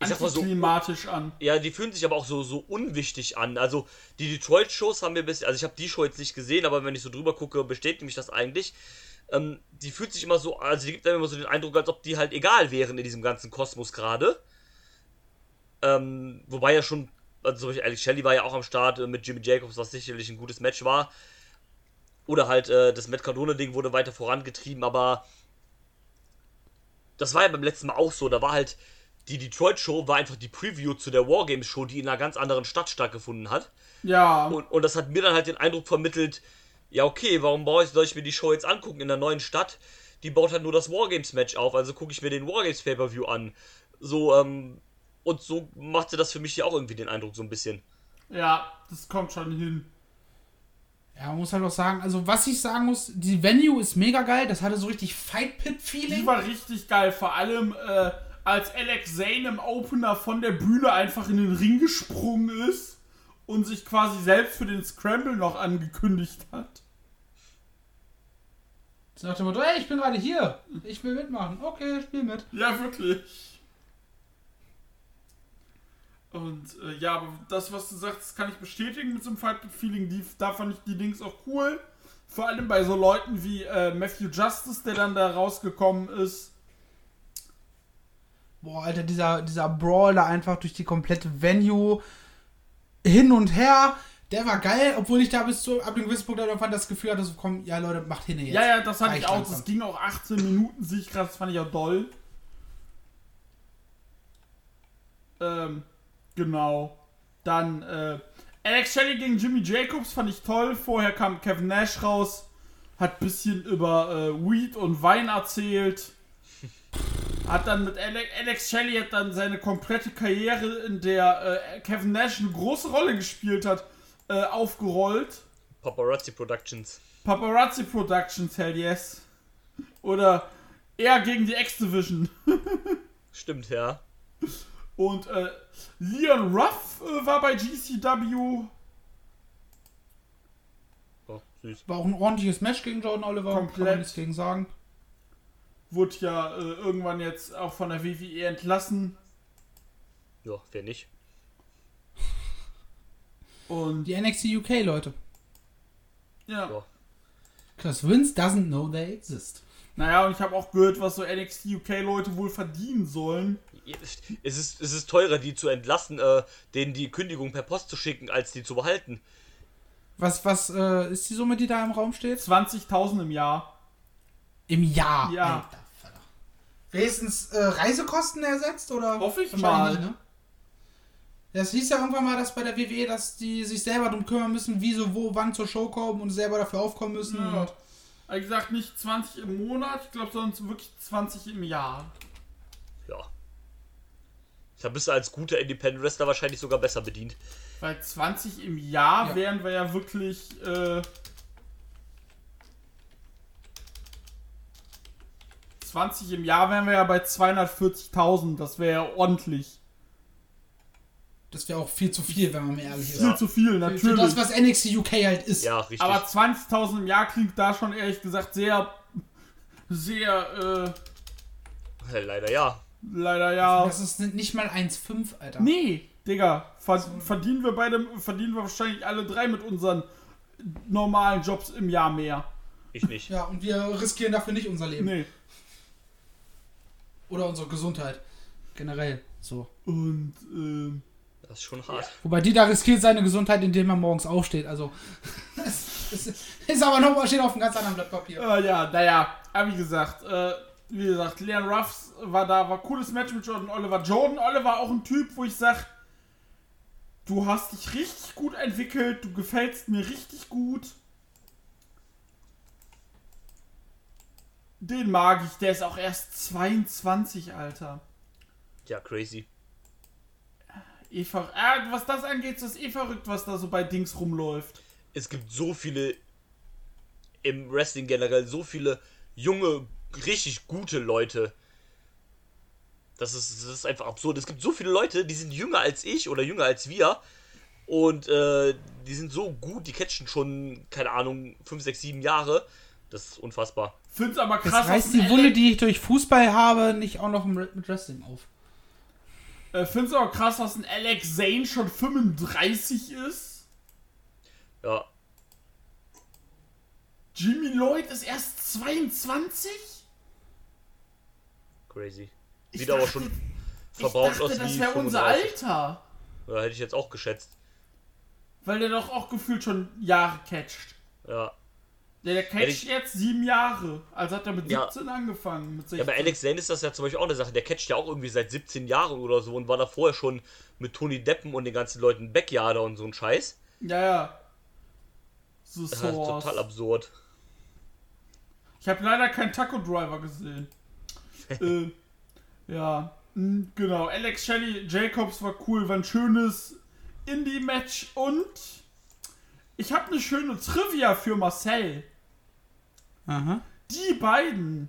Ich sag mal so. Klimatisch an. Ja, die fühlen sich aber auch so, so unwichtig an. Also, die Detroit-Shows haben wir bis. Also, ich habe die Show jetzt nicht gesehen, aber wenn ich so drüber gucke, bestätigt mich das eigentlich. Ähm, die fühlt sich immer so. Also, die gibt einem immer so den Eindruck, als ob die halt egal wären in diesem ganzen Kosmos gerade. Ähm, wobei ja schon. Also, zum Beispiel Alex Shelley war ja auch am Start äh, mit Jimmy Jacobs, was sicherlich ein gutes Match war. Oder halt äh, das Matt Cardone-Ding wurde weiter vorangetrieben, aber. Das war ja beim letzten Mal auch so. Da war halt die Detroit-Show war einfach die Preview zu der Wargames-Show, die in einer ganz anderen Stadt stattgefunden hat. Ja. Und, und das hat mir dann halt den Eindruck vermittelt, ja okay, warum baue ich, soll ich mir die Show jetzt angucken in der neuen Stadt? Die baut halt nur das Wargames-Match auf, also gucke ich mir den Wargames Pay-Per-View an. So, ähm, und so machte das für mich ja auch irgendwie den Eindruck so ein bisschen. ja, das kommt schon hin. Ja, man muss halt auch sagen, also was ich sagen muss, die Venue ist mega geil, das hatte so richtig Fight Pit Die war richtig geil, vor allem äh, als Alex Zane im Opener von der Bühne einfach in den Ring gesprungen ist und sich quasi selbst für den Scramble noch angekündigt hat. So nach dem Motto, ey, ich bin gerade hier, ich will mitmachen. Okay, spiel mit. Ja, wirklich. Und äh, ja, aber das, was du sagst, kann ich bestätigen mit so einem Fight Feeling. Die, da fand ich die Dings auch cool. Vor allem bei so Leuten wie äh, Matthew Justice, der dann da rausgekommen ist. Boah, Alter, dieser, dieser Brawler einfach durch die komplette Venue hin und her. Der war geil, obwohl ich da bis zu ab einem gewissen Punkt einfach das Gefühl hatte, so komm, ja Leute, macht hin jetzt. Ja, ja, das hatte Reicht ich auch. langsam. Das ging auch 18 Minuten, sehe ich gerade. Das fand ich auch doll. Ähm, genau. Dann, äh, Alex Shelley gegen Jimmy Jacobs fand ich toll. Vorher kam Kevin Nash raus, hat bisschen über äh, Weed und Wein erzählt. Hat dann mit Alex, Alex Shelley hat dann seine komplette Karriere, in der äh, Kevin Nash eine große Rolle gespielt hat, äh, aufgerollt. Paparazzi Productions. Paparazzi Productions, hell yes. Oder eher gegen die X-Division. Stimmt, ja. Und äh, Leon Ruff äh, war bei GCW. Oh, süß. War auch ein ordentliches Match gegen Jordan Oliver, kann Komplett. man nichts gegen sagen. Wurde ja äh, irgendwann jetzt auch von der WWE entlassen. Ja, wer nicht? Und Die NXT UK, Leute. ja. Ja. Because Vince doesn't know they exist. Naja, und ich habe auch gehört, was so NXT UK-Leute wohl verdienen sollen. Es ist, es ist teurer, die zu entlassen, äh, denen die Kündigung per Post zu schicken, als die zu behalten. Was, was äh, ist die Summe, die da im Raum steht? 20.000 im Jahr. Im Jahr. Ja. Wenigstens äh, Reisekosten ersetzt oder? Hoffe ich mal. nicht, ne? Das hieß ja irgendwann mal, dass bei der WWE, dass die sich selber darum kümmern müssen, wie so, wo, wann zur Show kommen und selber dafür aufkommen müssen. Ja. Und Wie gesagt, nicht 20 im Monat, ich glaube, sondern wirklich 20 im Jahr. Ja. Da bist du als guter Independent Wrestler wahrscheinlich sogar besser bedient. Weil 20 im Jahr Ja. wären wir ja wirklich. Äh, 20 im Jahr wären wir ja bei 240.000. Das wäre ja ordentlich. das wäre auch viel zu viel, wenn man mal ehrlich ist. Viel zu viel, Für natürlich. das, was NXT UK halt ist. Ja, richtig. Aber 20.000 im Jahr klingt da schon ehrlich gesagt sehr. Sehr, äh, Leider ja. leider ja. Das ist nicht mal 1,5, Alter. Nee, Digga, ver verdienen wir beide, verdienen wir wahrscheinlich alle drei mit unseren normalen Jobs im Jahr mehr. Ich nicht. Ja, und wir riskieren dafür nicht unser Leben. Nee. Oder unsere Gesundheit. Generell. So. Und, ähm, Das ist schon hart. Wobei die da riskiert seine Gesundheit, indem er morgens aufsteht. Also. es, es ist aber noch steht auf einem ganz anderen Blatt Papier. äh, ja, naja, aber wie gesagt, äh, wie gesagt, Leon Ruffs war da, war cooles Match mit Jordan Oliver. Jordan Oliver auch ein Typ, wo ich sag, du hast dich richtig gut entwickelt, du gefällst mir richtig gut. Den mag ich, der ist auch erst 22, Alter. Ja, crazy. Eh ver äh, was das angeht, ist das eh verrückt, was da so bei Dings rumläuft. Es gibt so viele im Wrestling generell, so viele junge, richtig gute Leute. Das ist, das ist einfach absurd. Es gibt so viele Leute, die sind jünger als ich oder jünger als wir. Und äh, die sind so gut, die catchen schon, keine Ahnung, 5, 6, 7 Jahre. Das ist unfassbar. Find's aber Das krass. reißt dass die Wunde, Alex- die ich durch Fußball habe, nicht auch noch mit Wrestling auf. Äh, find's aber krass, dass ein Alex Zane schon 35 ist. Ja, Jimmy Lloyd ist erst 22? crazy. Ich Sieht aber dachte- schon verbraucht aus das wie wäre unser 35. Alter. Ja, hätte ich jetzt auch geschätzt. Weil der doch auch gefühlt schon Jahre catcht. Ja. Der, der catcht ich- jetzt sieben Jahre. Also hat er mit Ja. 17 angefangen. Mit 16. Ja, bei Alex Zane ist das ja zum Beispiel auch eine Sache. Der catcht ja auch irgendwie seit 17 Jahren oder so und war da vorher schon mit Tony Deppen und den ganzen Leuten Backyarder und so ein Scheiß. Ja, ja. So Das ist Source. total absurd. Ich habe leider keinen Taco Driver gesehen. äh, ja, mh, genau. Alex Shelley Jacobs war cool, war ein schönes Indie-Match und ich habe eine schöne Trivia für Marcel. Aha. Die beiden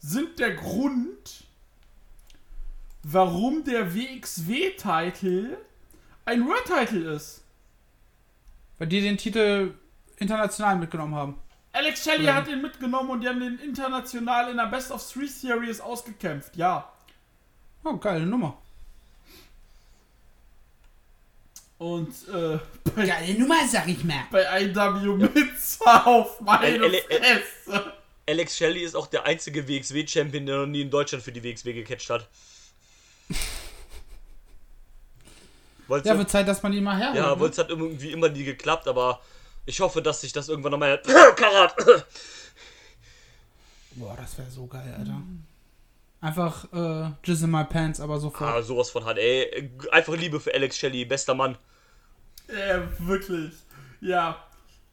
sind der Grund, warum der WXW-Titel ein World-Title ist. Weil die den Titel international mitgenommen haben. Alex Shelley Ja. hat ihn mitgenommen und die haben den international in der Best of Three Series ausgekämpft. Ja. Oh, geile Nummer. Und äh, bei, Geile Nummer, sag ich mal. bei IW Mitza auf meine ele- Fresse. Alex Shelley ist auch der einzige WXW-Champion, der noch nie in Deutschland für die WXW gecatcht hat. Wollte Ja, wird Zeit, dass man ihn mal herholt. Ja, ne? wohl es hat irgendwie immer nie geklappt, aber ich hoffe, dass sich das irgendwann nochmal. Karat! Boah, das wäre so geil, Alter. Einfach äh, Jizz in my pants, aber sofort. ah, sowas von hat, ey. Einfach Liebe für Alex Shelley, bester Mann. Äh, wirklich. Ja.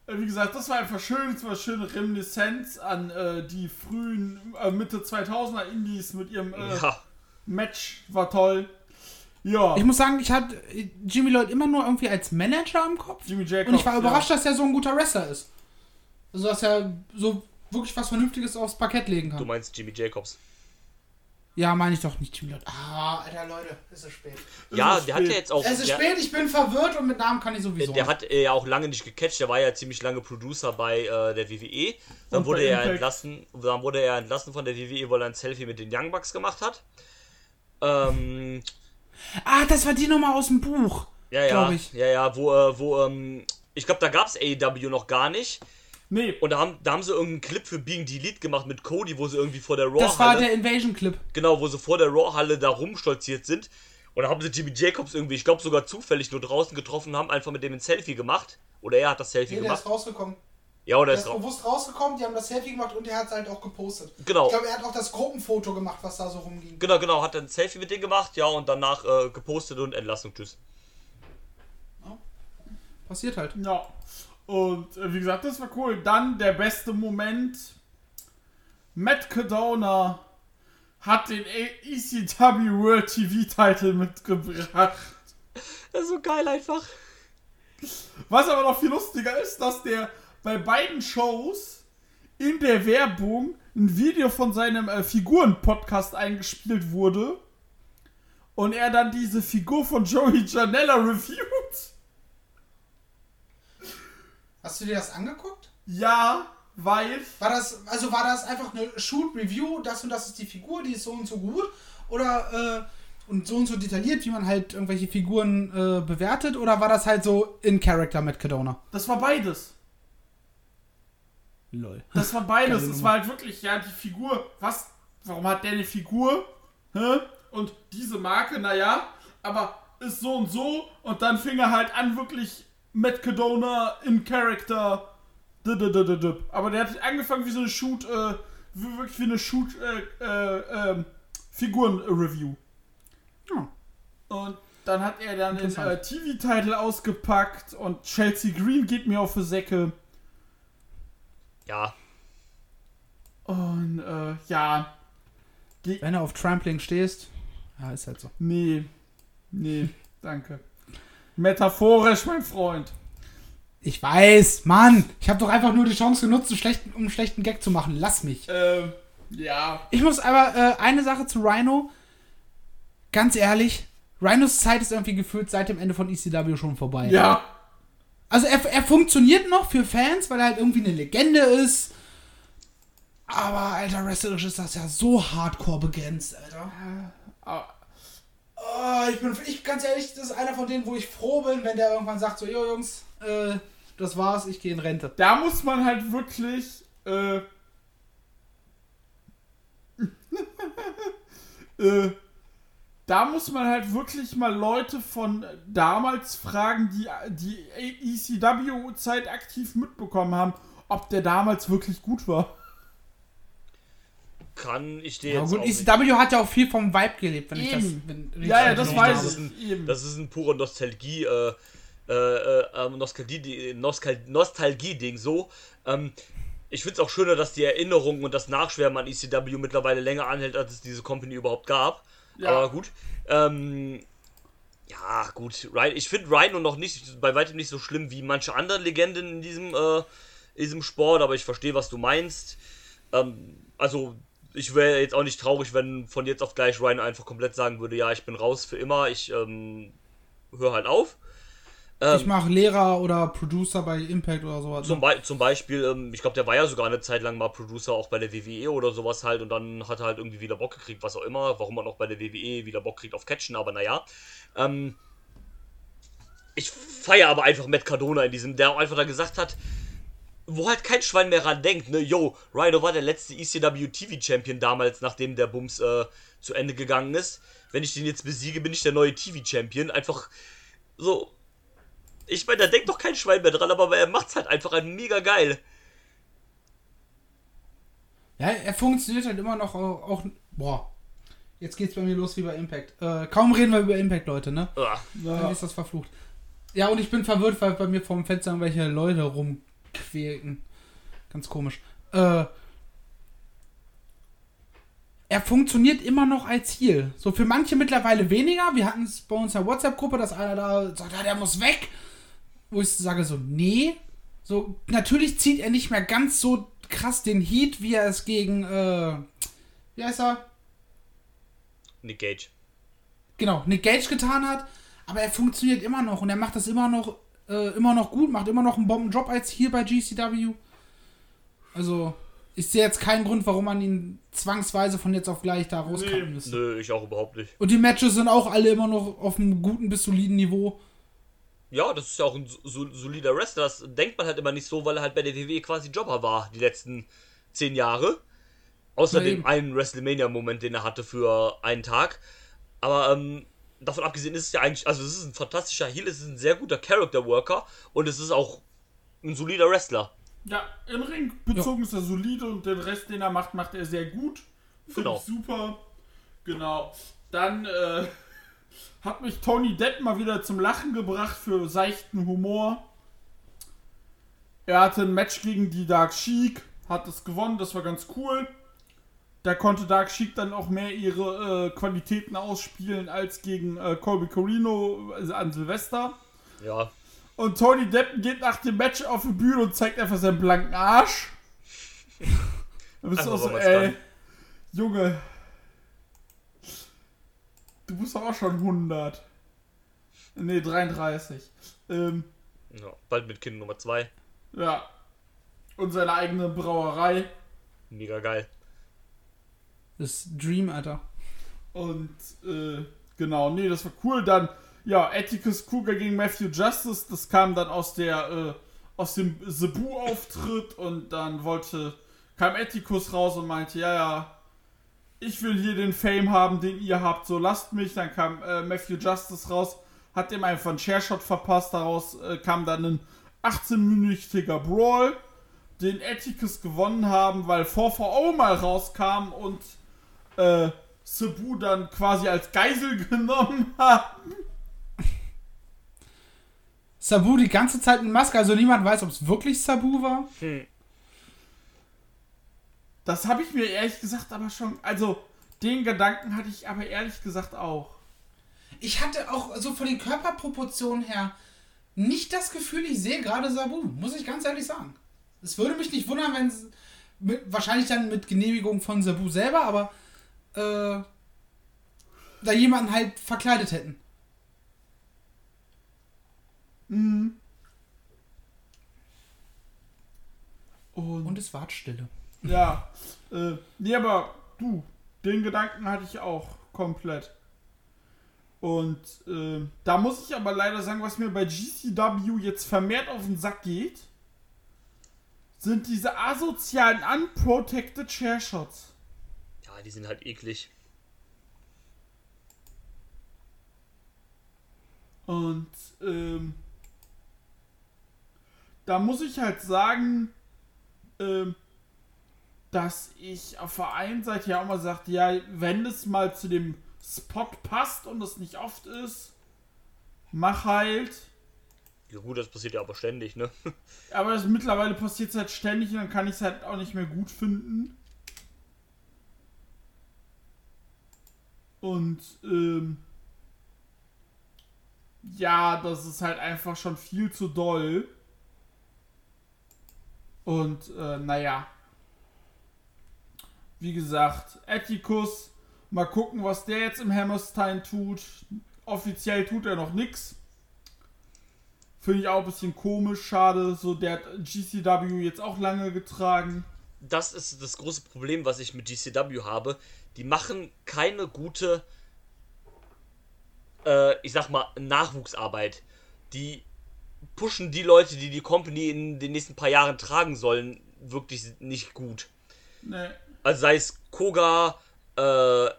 Äh, Wie gesagt, das war einfach schön. Es war eine schöne Reminiszenz an äh, die frühen äh, Mitte 2000er Indies mit ihrem äh, Ja. Match. War toll. Ja. Ich muss sagen, ich hatte Jimmy Lloyd immer nur irgendwie als Manager im Kopf. Jimmy Jacobs. Und ich war ja. überrascht, dass er so ein guter Wrestler ist. Also, dass er so wirklich was Vernünftiges aufs Parkett legen Du kann. meinst Jimmy Jacobs. Ja, meine ich doch nicht Jimmy Lloyd. Ah, Alter, Leute, ist es spät. Ja, ist der hat ja spät. jetzt auch. Es ist der, spät, ich bin verwirrt und mit Namen kann ich sowieso. der nicht. hat äh, ja auch lange nicht gecatcht, der war ja ziemlich lange Producer bei äh, der WWE. Dann Und wurde er Impact. entlassen, dann wurde er entlassen von der WWE, weil er ein Selfie mit den Young Bucks gemacht hat. Ähm, ah, das war die Nummer aus dem Buch. Ja, ja, ich. ja, ja, wo, äh, wo, ähm, ich glaube, da gab's AEW noch gar nicht. Nee, Und da haben, da haben sie irgendeinen Clip für Being Delete gemacht mit Cody, wo sie irgendwie vor der Das war Raw-Halle. der Invasion-Clip. Genau, wo sie vor der Raw-Halle da rumstolziert sind. Und da haben sie Jimmy Jacobs irgendwie, ich glaube sogar zufällig nur draußen getroffen, haben einfach mit dem ein Selfie gemacht. Oder er hat das Selfie Nee, der gemacht. ist rausgekommen. Ja, oder Der ist ist raus. bewusst rausgekommen, die haben das Selfie gemacht und er hat es halt auch gepostet. Genau. Ich glaube, er hat auch das Gruppenfoto gemacht, was da so rumging. Genau, genau, hat dann ein Selfie mit denen gemacht, ja, und danach äh, gepostet und Entlassung, tschüss. Passiert halt. ja. Und äh, wie gesagt, das war cool. Dann der beste Moment. Matt Cadona hat den ECW World TV Title mitgebracht. Das ist so geil einfach. Was aber noch viel lustiger ist, dass der bei beiden Shows in der Werbung ein Video von seinem äh, Figuren-Podcast eingespielt wurde und er dann diese Figur von Joey Janella reviewt. Hast du dir das angeguckt? Ja, weil War das, also war das einfach eine Shoot-Review, das und das ist die Figur, die ist so und so gut? Oder, äh, und so und so detailliert, wie man halt irgendwelche Figuren äh, bewertet? Oder war das halt so in Character mit Cadona? das war beides. Lol. Das war beides. Es war halt wirklich, ja, die Figur. Was? Warum hat der eine Figur? Hä? Und diese Marke, naja, aber ist so und so. Und dann fing er halt an, wirklich Matt Cadona in Character. Aber der hat angefangen wie so eine Shoot, äh, wie- wirklich wie eine Shoot, äh, äh, ähm, Figuren-Review. Ja. Und dann hat er dann den äh, TV-Title ausgepackt und Chelsea Green geht mir auf die Säcke. Ja, Und äh, ja, Wenn du auf Trampling stehst, ja, ist halt so. nee, nee, danke. Metaphorisch, mein Freund. Ich weiß, Mann, ich habe doch einfach nur die Chance genutzt, einen schlechten, um einen schlechten Gag zu machen. Lass mich. Ähm, ja. Ich muss aber äh, eine Sache zu Rhino. Ganz ehrlich, Rhinos Zeit ist irgendwie gefühlt seit dem Ende von ECW schon vorbei. Ja. Also er, er funktioniert noch für Fans, weil er halt irgendwie eine Legende ist. Aber, alter, wrestlerisch ist das ja so hardcore begrenzt, Alter. Aber- Oh, ich bin, ich, ganz ehrlich, das ist einer von denen, wo ich froh bin, wenn der irgendwann sagt, so, jo Jungs, äh, das war's, ich gehe in Rente. Da muss man halt wirklich, äh, äh, da muss man halt wirklich mal Leute von damals fragen, die die ECW-Zeit aktiv mitbekommen haben, ob der damals wirklich gut war. Kann ich dir Ja jetzt gut, auch nicht. ECW hat ja auch viel vom Vibe gelebt, wenn ich das... Eben. Wenn, Ja, ja, das das weiß ich. Eben. Das ist ein purer Nostalgie, äh, äh, äh, ähm, Nostalgie, Nostal Nostalgie-Ding so. Ähm, ich finde es auch schöner, dass die Erinnerung und das Nachschwärmen an ECW mittlerweile länger anhält, als es diese Company überhaupt gab. Ja. Aber gut. Ähm, ja, gut. Ryan, ich finde Rhino noch nicht, bei weitem nicht so schlimm wie manche andere Legenden in diesem, äh, in diesem Sport, aber ich verstehe, was du meinst. Ähm, also, ich wäre jetzt auch nicht traurig, wenn von jetzt auf gleich Rhino einfach komplett sagen würde, ja, ich bin raus für immer, ich ähm, höre halt auf. Ich mache Lehrer oder Producer bei Impact oder sowas. Zum, Be zum Beispiel, ähm, ich glaube, der war ja sogar eine Zeit lang mal Producer auch bei der WWE oder sowas halt und dann hat er halt irgendwie wieder Bock gekriegt, was auch immer, warum man auch bei der WWE wieder Bock kriegt auf Catchen, aber naja. Ähm, ich feiere aber einfach Matt Cardona in diesem, der auch einfach da gesagt hat, wo halt kein Schwein mehr ran denkt, ne, yo, Rhino war der letzte ECW TV Champion damals, nachdem der Bums äh, zu Ende gegangen ist. Wenn ich den jetzt besiege, bin ich der neue TV Champion. Einfach so, ich meine, da denkt doch kein Schwein mehr dran, aber er macht's halt einfach ein mega geil. Ja, er funktioniert halt immer noch auch, auch. Boah. Jetzt geht's bei mir los wie bei Impact. Äh, kaum reden wir über Impact, Leute, ne? Ah, Dann ist das verflucht. Ja, und ich bin verwirrt, weil bei mir vorm Fenster irgendwelche Leute rumquäken. Ganz komisch. Äh, er funktioniert immer noch als Heal. So für manche mittlerweile weniger. Wir hatten es bei uns in der WhatsApp-Gruppe, dass einer da sagt, ja, der muss weg. Wo ich sage so, nee. So, natürlich zieht er nicht mehr ganz so krass den Heat, wie er es gegen, äh, wie heißt er? Nick Gage. genau, Nick Gage getan hat, aber er funktioniert immer noch und er macht das immer noch, äh, immer noch gut, macht immer noch einen Bombenjob als hier bei GCW. Also, ich sehe jetzt keinen Grund, warum man ihn zwangsweise von jetzt auf gleich da rauskommen Nee. müsste. Nö, ich auch überhaupt nicht. Und die Matches sind auch alle immer noch auf einem guten bis soliden Niveau. Ja, das ist ja auch ein so, solider Wrestler. Das denkt man halt immer nicht so, weil er halt bei der WWE quasi Jobber war, die letzten zehn Jahre. Außer dem einen WrestleMania-Moment, den er hatte für einen Tag. Aber ähm, davon abgesehen ist es ja eigentlich, also es ist ein fantastischer Heel, es ist ein sehr guter Character-Worker und es ist auch ein solider Wrestler. Ja, im Ring bezogen ja. ist er solide und den Rest, den er macht, macht er sehr gut. Finde genau. ich super. Genau. Dann äh, hat mich Tony Depp mal wieder zum Lachen gebracht für seichten Humor. Er hatte ein Match gegen die Dark Sheik, hat es gewonnen, das war ganz cool. Da konnte Dark Sheik dann auch mehr ihre äh, Qualitäten ausspielen als gegen äh, Colby Corino also an Silvester. Ja. Und Tony Depp geht nach dem Match auf die Bühne und zeigt einfach seinen blanken Arsch. Da bist du auch so, ey, Junge. Du bist doch auch schon 100. Ne, 33. Ähm, ja, bald mit Kind Nummer 2. Ja. Und seine eigene Brauerei. Mega geil. Das Dream, Alter. Und, äh, genau, nee, das war cool. Dann ja, Atticus Cougar gegen Matthew Justice, das kam dann aus der, äh, aus dem Cebu-Auftritt und dann wollte, kam Atticus raus und meinte, ja, ja, ich will hier den Fame haben, den ihr habt, so lasst mich. Dann kam äh, Matthew Justice raus, hat ihm einfach einen Chairshot verpasst, daraus äh, kam dann ein 18-minütiger Brawl, den Atticus gewonnen haben, weil 4VO mal rauskam und äh, Cebu dann quasi als Geisel genommen haben. Sabu die ganze Zeit in Maske, also niemand weiß, ob es wirklich Sabu war. Hm. Das habe ich mir ehrlich gesagt aber schon. Also, den Gedanken hatte ich aber ehrlich gesagt auch. Ich hatte auch so von den Körperproportionen her nicht das Gefühl, ich sehe gerade Sabu, muss ich ganz ehrlich sagen. Es würde mich nicht wundern, wenn es wahrscheinlich dann mit Genehmigung von Sabu selber, aber äh, da jemanden halt verkleidet hätten. Mhm. Und, Und es war Stille. Ja. Äh, nee, aber du, den Gedanken hatte ich auch komplett. Und äh, da muss ich aber leider sagen, was mir bei GCW jetzt vermehrt auf den Sack geht, sind diese asozialen unprotected Chair Ja, die sind halt eklig. Und ähm, da muss ich halt sagen, ähm, dass ich auf der einen Seite ja auch mal sagt, ja, wenn es mal zu dem Spot passt und es nicht oft ist, mach halt. Ja gut, das passiert ja aber ständig, ne? aber das, mittlerweile passiert es halt ständig und dann kann ich es halt auch nicht mehr gut finden. Und ähm, ja, das ist halt einfach schon viel zu doll. Und äh, naja. Wie gesagt, Atticus, mal gucken, was der jetzt im Hammerstein tut. Offiziell tut er noch nichts. Finde ich auch ein bisschen komisch, schade. So, der hat GCW jetzt auch lange getragen. Das ist das große Problem, was ich mit GCW habe. Die machen keine gute, äh, ich sag mal, Nachwuchsarbeit. Die pushen die Leute, die die Company in den nächsten paar Jahren tragen sollen, wirklich nicht gut. Nee. Also sei es Koga, äh,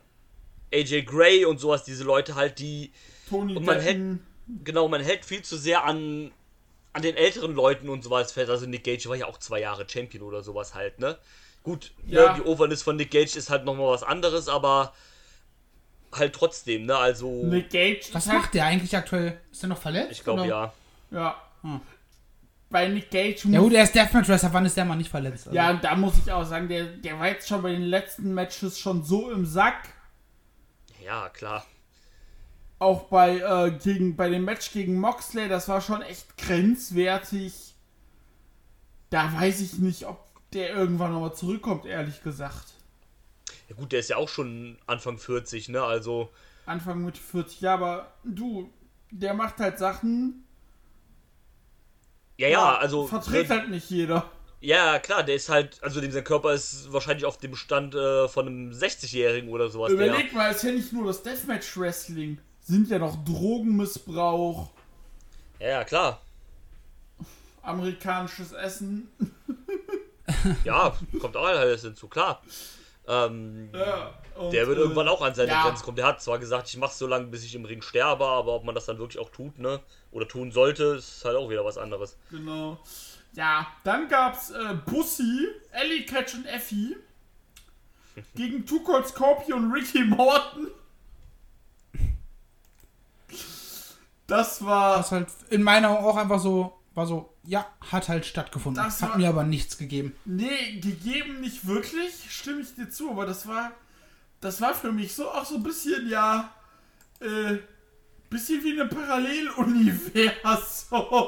AJ Gray und sowas, diese Leute halt, die. Tony und man hält, Genau, man hält viel zu sehr an, an den älteren Leuten und sowas fest. Also Nick Gage war ja auch zwei Jahre Champion oder sowas halt, ne? Gut, ne, ja. ne, die Overness von Nick Gage ist halt nochmal was anderes, aber halt trotzdem, ne? Also. Nick Gage. Was macht der eigentlich aktuell? Ist der noch verletzt? Ich glaube ja. Ja. Hm. Bei Nick Gage. Ja, gut, er ist Deathmatch Wrestler, wann ist der mal nicht verletzt? Also. Ja, und da muss ich auch sagen, der, der war jetzt schon bei den letzten Matches schon so im Sack. Ja, klar. Auch bei, äh, gegen, bei dem Match gegen Moxley, das war schon echt grenzwertig. Da weiß ich nicht, ob der irgendwann nochmal zurückkommt, ehrlich gesagt. Ja gut, der ist ja auch schon Anfang 40, ne? Also. Anfang mit 40, ja, aber du, der macht halt Sachen, ja, ja, also. Verträgt halt nicht jeder. Ja, klar, der ist halt, also sein Körper ist wahrscheinlich auf dem Stand äh, von einem 60-Jährigen oder sowas. Überleg mal, ist ja nicht nur das Deathmatch-Wrestling, sind ja noch Drogenmissbrauch. Ja, klar. Amerikanisches Essen. Ja, kommt auch alles hinzu, klar. Ähm, Ja, und, der wird äh, irgendwann auch an seine ja. Grenzen kommen. Der hat zwar gesagt, ich mache so lange, bis ich im Ring sterbe, aber ob man das dann wirklich auch tut, ne? Oder tun sollte, ist halt auch wieder was anderes. Genau. Ja, dann gab's äh, Bussi, Ellie Catch und Effie gegen Two Cold Scorpio und Ricky Morton. Das war. Das halt in meiner Augen auch einfach so, war so, ja, hat halt stattgefunden. Das hat war- mir aber nichts gegeben. Nee, gegeben nicht wirklich, stimme ich dir zu, aber das war. Das war für mich so auch so ein bisschen, ja. Äh, bisschen wie ein Paralleluniversum.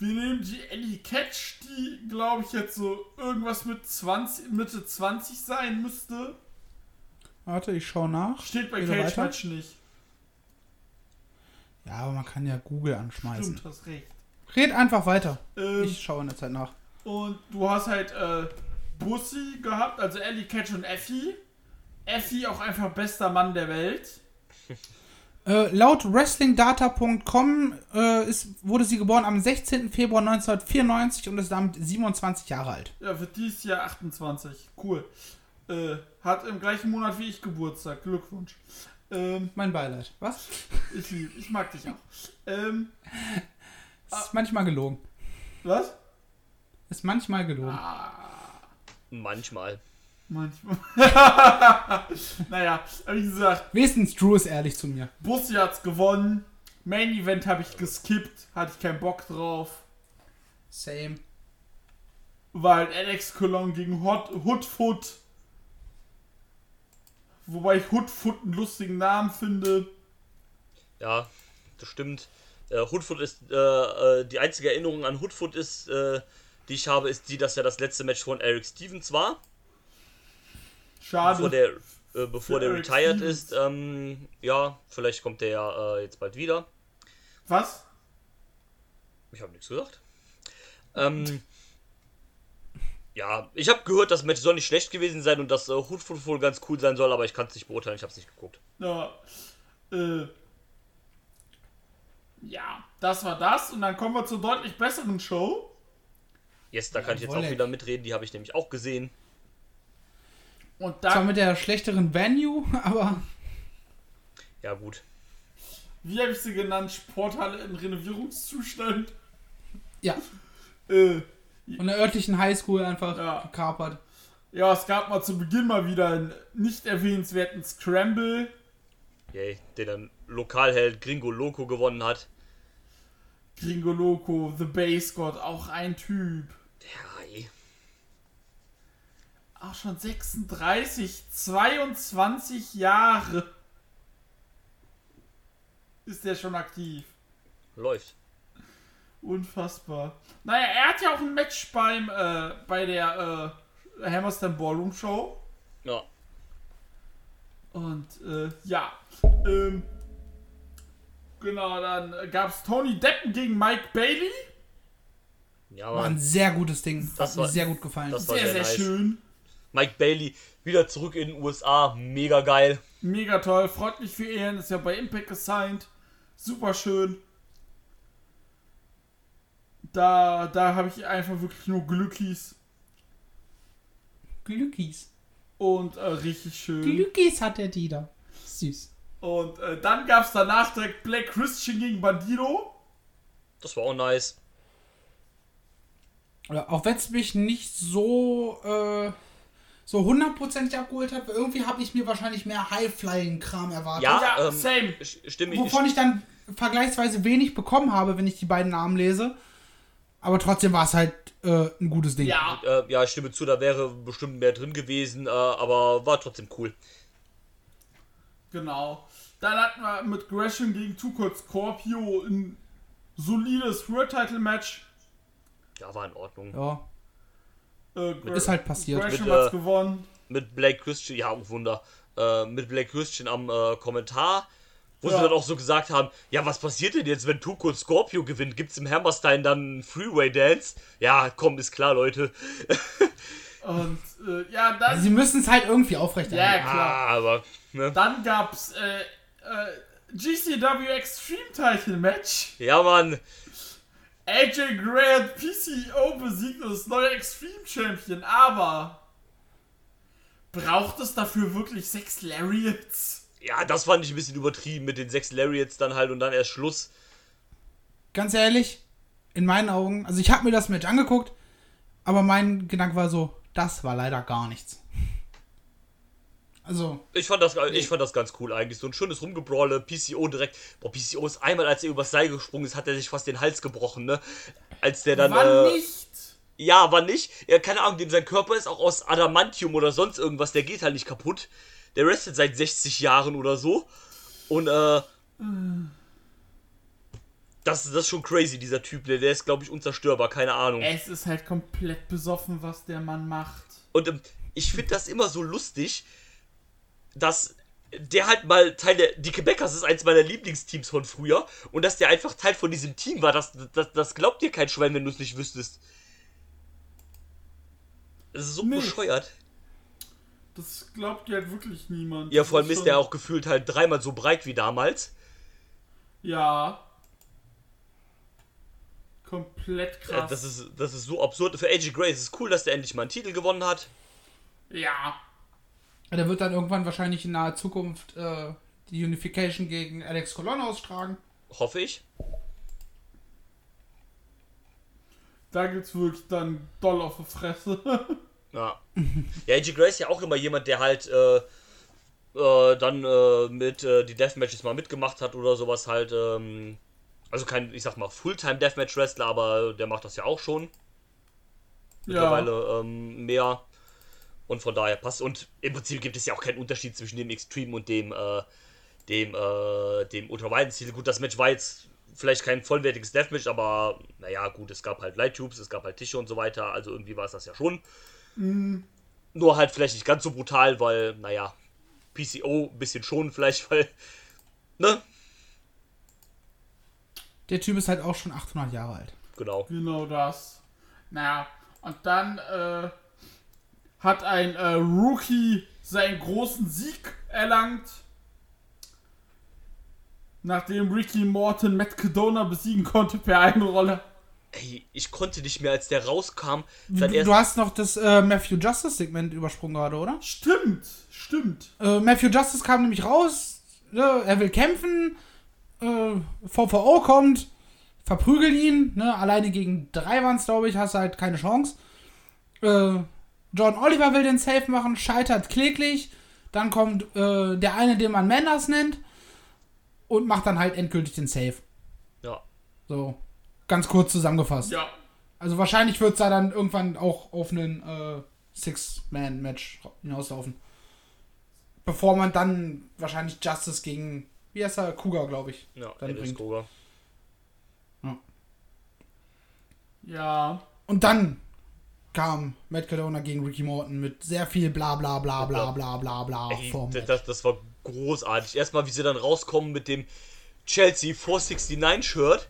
Wir nehmen die Ellie Catch, die, glaube ich, jetzt so irgendwas mit 20, Mitte 20 sein müsste. Warte, ich schau nach. Steht bei Wieder Cage? Match nicht. Ja, aber man kann ja Google anschmeißen. Stimmt, hast recht. Red einfach weiter. Ähm, Ich schaue in der Zeit nach. Und du hast halt äh, Bussi gehabt, also Ellie Catch und Effie. Effie auch einfach bester Mann der Welt. Äh, laut WrestlingData.com äh, ist, wurde sie geboren am 16. Februar 1994 und ist damit 27 Jahre alt. Ja, wird dieses Jahr 28. Cool. Äh, hat im gleichen Monat wie ich Geburtstag. Glückwunsch. Ähm, Mein Beileid. Was? ich, ich mag dich auch. Ähm, Ist manchmal gelogen. was? Ist manchmal gelogen. Manchmal. Manchmal. naja, wie gesagt, Wenigstens Drew ist ehrlich zu mir. Bussi hat's gewonnen. Main Event habe ich geskippt. Hatte ich keinen Bock drauf. Same. weil Alex Cologne gegen Hot, Hoodfoot. Wobei ich Hoodfoot einen lustigen Namen finde. Ja, das stimmt. Äh, Hoodfoot ist, äh, äh, die einzige Erinnerung an Hoodfoot ist, äh, die ich habe, ist die, dass er das letzte Match von Eric Stevens war. Schade. Bevor der, äh, bevor der Eric retired Stevens. ist. Ähm, ja, vielleicht kommt der ja äh, jetzt bald wieder. Was? Ich habe nichts gesagt. Ähm, ja, ich habe gehört, das Match soll nicht schlecht gewesen sein und dass äh, Hoodfoot wohl ganz cool sein soll, aber ich kann es nicht beurteilen, ich habe es nicht geguckt. Ja. Äh. Ja, das war das. Und dann kommen wir zur deutlich besseren Show. Yes, da kann ich jetzt auch wieder mitreden, die habe ich nämlich auch gesehen. Und Zwar da, mit der schlechteren Venue, aber Ja, gut. wie habe ich sie genannt? Sporthalle in Renovierungszustand. ja, Äh, von der örtlichen Highschool einfach Ja. gekapert. ja, es gab mal zu Beginn mal wieder einen nicht erwähnenswerten Scramble. Yay, den dann Lokalheld Gringo Loco gewonnen hat. Gringo Loco, The Base God, auch ein Typ. Ja, ey. Auch schon 36, 22 Jahre ist der schon aktiv. läuft. Unfassbar. Naja, er hat ja auch ein Match beim, äh, bei der äh, Hammerstein Ballroom Show. Ja. Und äh, ja. Ähm, genau, dann gab es Tony Deppen gegen Mike Bailey. Ja, War ein sehr gutes Ding. Das Hat mir war- sehr gut gefallen. das war- Sehr, sehr sehr nice. schön. Mike Bailey wieder zurück in den USA. Mega geil. Mega toll. Freut mich für ihn. Ist ja bei Impact gesigned. Super schön. Da, da habe ich einfach wirklich nur Glückis. Glückis. Und äh, richtig schön. Glückis hat der Dieter. Süß. Und äh, dann gab es danach direkt Black Christian gegen Bandido. Das war auch nice. Ja, auch wenn es mich nicht so, äh, so hundertprozentig abgeholt hat, weil irgendwie habe ich mir wahrscheinlich mehr High-Flying-Kram erwartet. Ja, Ja, ähm, same. st- Stimme ich. Wovon ich dann vergleichsweise wenig bekommen habe, wenn ich die beiden Namen lese. Aber trotzdem war es halt äh, ein gutes Ding. Ja, Äh, ja, ich stimme zu, da wäre bestimmt mehr drin gewesen, äh, aber war trotzdem cool. genau. Dann hatten wir mit Gresham gegen Cold Scorpio ein solides World Title Match. Ja, war in Ordnung. Ja. Äh, Gra- Ist halt passiert. Gresham Mit, hat's äh, gewonnen. Mit Blake Christian, ja, Wunder. Äh, mit Blake Christian am äh, Kommentar, wo Ja. sie dann auch so gesagt haben: Ja, was passiert denn jetzt, wenn Tuco Scorpio gewinnt? Gibt's im Hammerstein dann einen Freeway Dance? Ja, komm, ist klar, Leute. Und äh, ja, dann, Sie müssen es halt irgendwie aufrechterhalten. ja Ah, klar. aber, ne? Dann gab's äh, äh, GCW Extreme Title Match. Ja, Mann. AJ Gray hat PCO besiegt und ist neuer Extreme Champion, aber braucht es dafür wirklich sechs Lariats? Ja, das fand ich ein bisschen übertrieben mit den sechs Lariats dann halt und dann erst Schluss. Ganz ehrlich, in meinen Augen, also ich habe mir das Match angeguckt, aber mein Gedanke war so, das war leider gar nichts. Also, Ich fand, das, ich fand das ganz cool eigentlich. So ein schönes Rumgebrawle, PCO direkt. Boah, PCO ist einmal, als er übers Seil gesprungen ist, hat er sich fast den Hals gebrochen, ne? Als der dann. Wann äh, nicht? Ja, war nicht. Ja, keine Ahnung, dem sein Körper ist auch aus Adamantium oder sonst irgendwas, der geht halt nicht kaputt. Der restet seit 60 Jahren oder so. Und, äh. Das, das ist schon crazy, dieser Typ. Der, der ist, glaube ich, unzerstörbar, keine Ahnung. Es ist halt komplett besoffen, was der Mann macht. Und ähm, ich finde das immer so lustig, dass der halt mal Teil der. Die Quebecers ist eins meiner Lieblingsteams von früher. Und dass der einfach Teil von diesem Team war, das, das, das glaubt dir kein Schwein, wenn du es nicht wüsstest. Das ist so Nee. bescheuert. Das glaubt halt wirklich niemand. Ja, vor allem ist schon- der auch gefühlt halt dreimal so breit wie damals. Ja. Komplett Äh, krass. Das ist, das ist so absurd. Für AJ Gray ist es cool, dass der endlich mal einen Titel gewonnen hat. ja. der wird dann irgendwann wahrscheinlich in naher Zukunft äh, die Unification gegen Alex Colon austragen. Hoffe ich. Da gibt's wirklich dann doll auf die Fresse. Ja. ja, AJ Gray ist ja auch immer jemand, der halt äh, äh, dann äh, mit äh, die Deathmatches mal mitgemacht hat oder sowas halt. Ähm, also kein, ich sag mal, Fulltime Deathmatch Wrestler, aber der macht das ja auch schon. Mittlerweile ähm, mehr. Und von daher passt. Und im Prinzip gibt es ja auch keinen Unterschied zwischen dem Extreme und dem, äh, dem, äh, dem Ultraweiten-Ziel. Gut, das Match war jetzt vielleicht kein vollwertiges Deathmatch, aber naja, gut, es gab halt Light Tubes, es gab halt Tische und so weiter. Also irgendwie war es das ja schon. Nur halt vielleicht nicht ganz so brutal, weil, naja, PCO ein bisschen schon vielleicht, weil, ne? Der Typ ist halt auch schon 800 Jahre alt. Genau. Genau das. Naja, und dann äh, hat ein äh, Rookie seinen großen Sieg erlangt. Nachdem Ricky Morton Matt Cadona besiegen konnte per Einrolle. Ey, ich konnte nicht mehr, als der rauskam. Du, hast noch das äh, Matthew Justice Segment übersprungen gerade, oder? Stimmt, stimmt. Äh, Matthew Justice kam nämlich raus, ne, er will kämpfen, äh, VVO kommt, verprügelt ihn, ne, alleine gegen drei waren es, glaube ich, hast du halt keine Chance. Äh, John Oliver will den Safe machen, scheitert kläglich, dann kommt äh, der eine, den man Manders nennt, und macht dann halt endgültig den Safe. ja. So, ganz kurz zusammengefasst. Ja. Also wahrscheinlich wird es da dann irgendwann auch auf einen äh, Six-Man-Match hinauslaufen. Bevor man dann wahrscheinlich Justice gegen, wie heißt er, Kuga, glaube ich. Ja, Dann Alice bringt. Koga. Ja. Und dann kam Matt Cardona gegen Ricky Morton mit sehr viel bla bla bla bla bla bla bla Ey, vom das, das, das war großartig. Erstmal, wie sie dann rauskommen mit dem Chelsea 469 Shirt.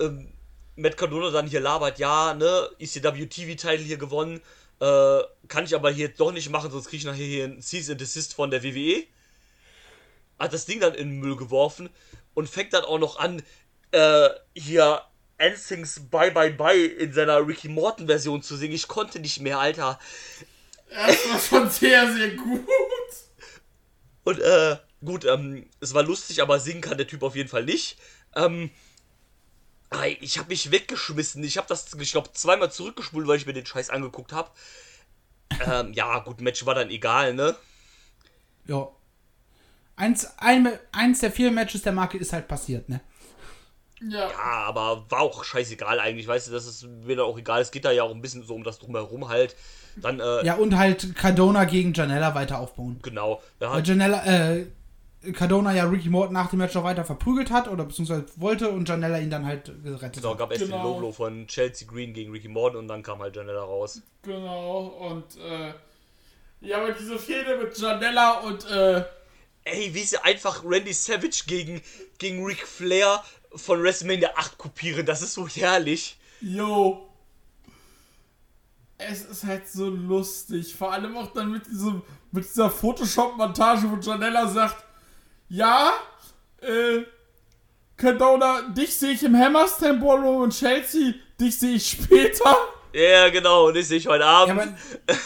Ähm, Matt Cardona dann hier labert, ja, ne, ECW TV-Title hier gewonnen. Äh, kann ich aber hier doch nicht machen, sonst kriege ich nachher hier einen Cease and Desist von der WWE. Hat das Ding dann in den Müll geworfen und fängt dann auch noch an, äh, hier Ensings Bye Bye Bye in seiner Ricky Morton Version zu singen. Ich konnte nicht mehr, Alter. Das war schon sehr, sehr gut. Und äh, gut, ähm, es war lustig, aber singen kann der Typ auf jeden Fall nicht. Ähm, ich habe mich weggeschmissen. Ich habe das, ich glaube, zweimal zurückgespult, weil ich mir den Scheiß angeguckt habe. Ähm, ja, gut, Match war dann egal, ne? Ja. Eins, ein, eins der vier Matches der Marke ist halt passiert, ne? Ja. Ja, aber war auch scheißegal eigentlich, weißt du, das ist mir dann auch egal. Es geht da ja auch ein bisschen so um das Drumherum halt. Dann, äh, Ja, und halt Cardona gegen Janella weiter aufbauen. genau. Hat, Janella, äh, Cardona ja Ricky Morton nach dem Match noch weiter verprügelt hat oder beziehungsweise wollte und Janella ihn dann halt gerettet genau, hat. gab erst Genau. den Low-Blow von Chelsea Green gegen Ricky Morton und dann kam halt Janella raus. Genau. Und, äh. Ja, aber diese Fehde mit Janella und, äh. Ey, wie sie einfach Randy Savage gegen, gegen Ric Flair von WrestleMania 8 kopieren, das ist so herrlich. Yo. Es ist halt so lustig. Vor allem auch dann mit diesem, mit dieser Photoshop-Montage, wo Janella sagt, ja, äh, Cardona, dich sehe ich im Hammerstand Ballroom und Chelsea, dich sehe ich später. Ja, genau, und ich sehe ich heute Abend. Ja, aber.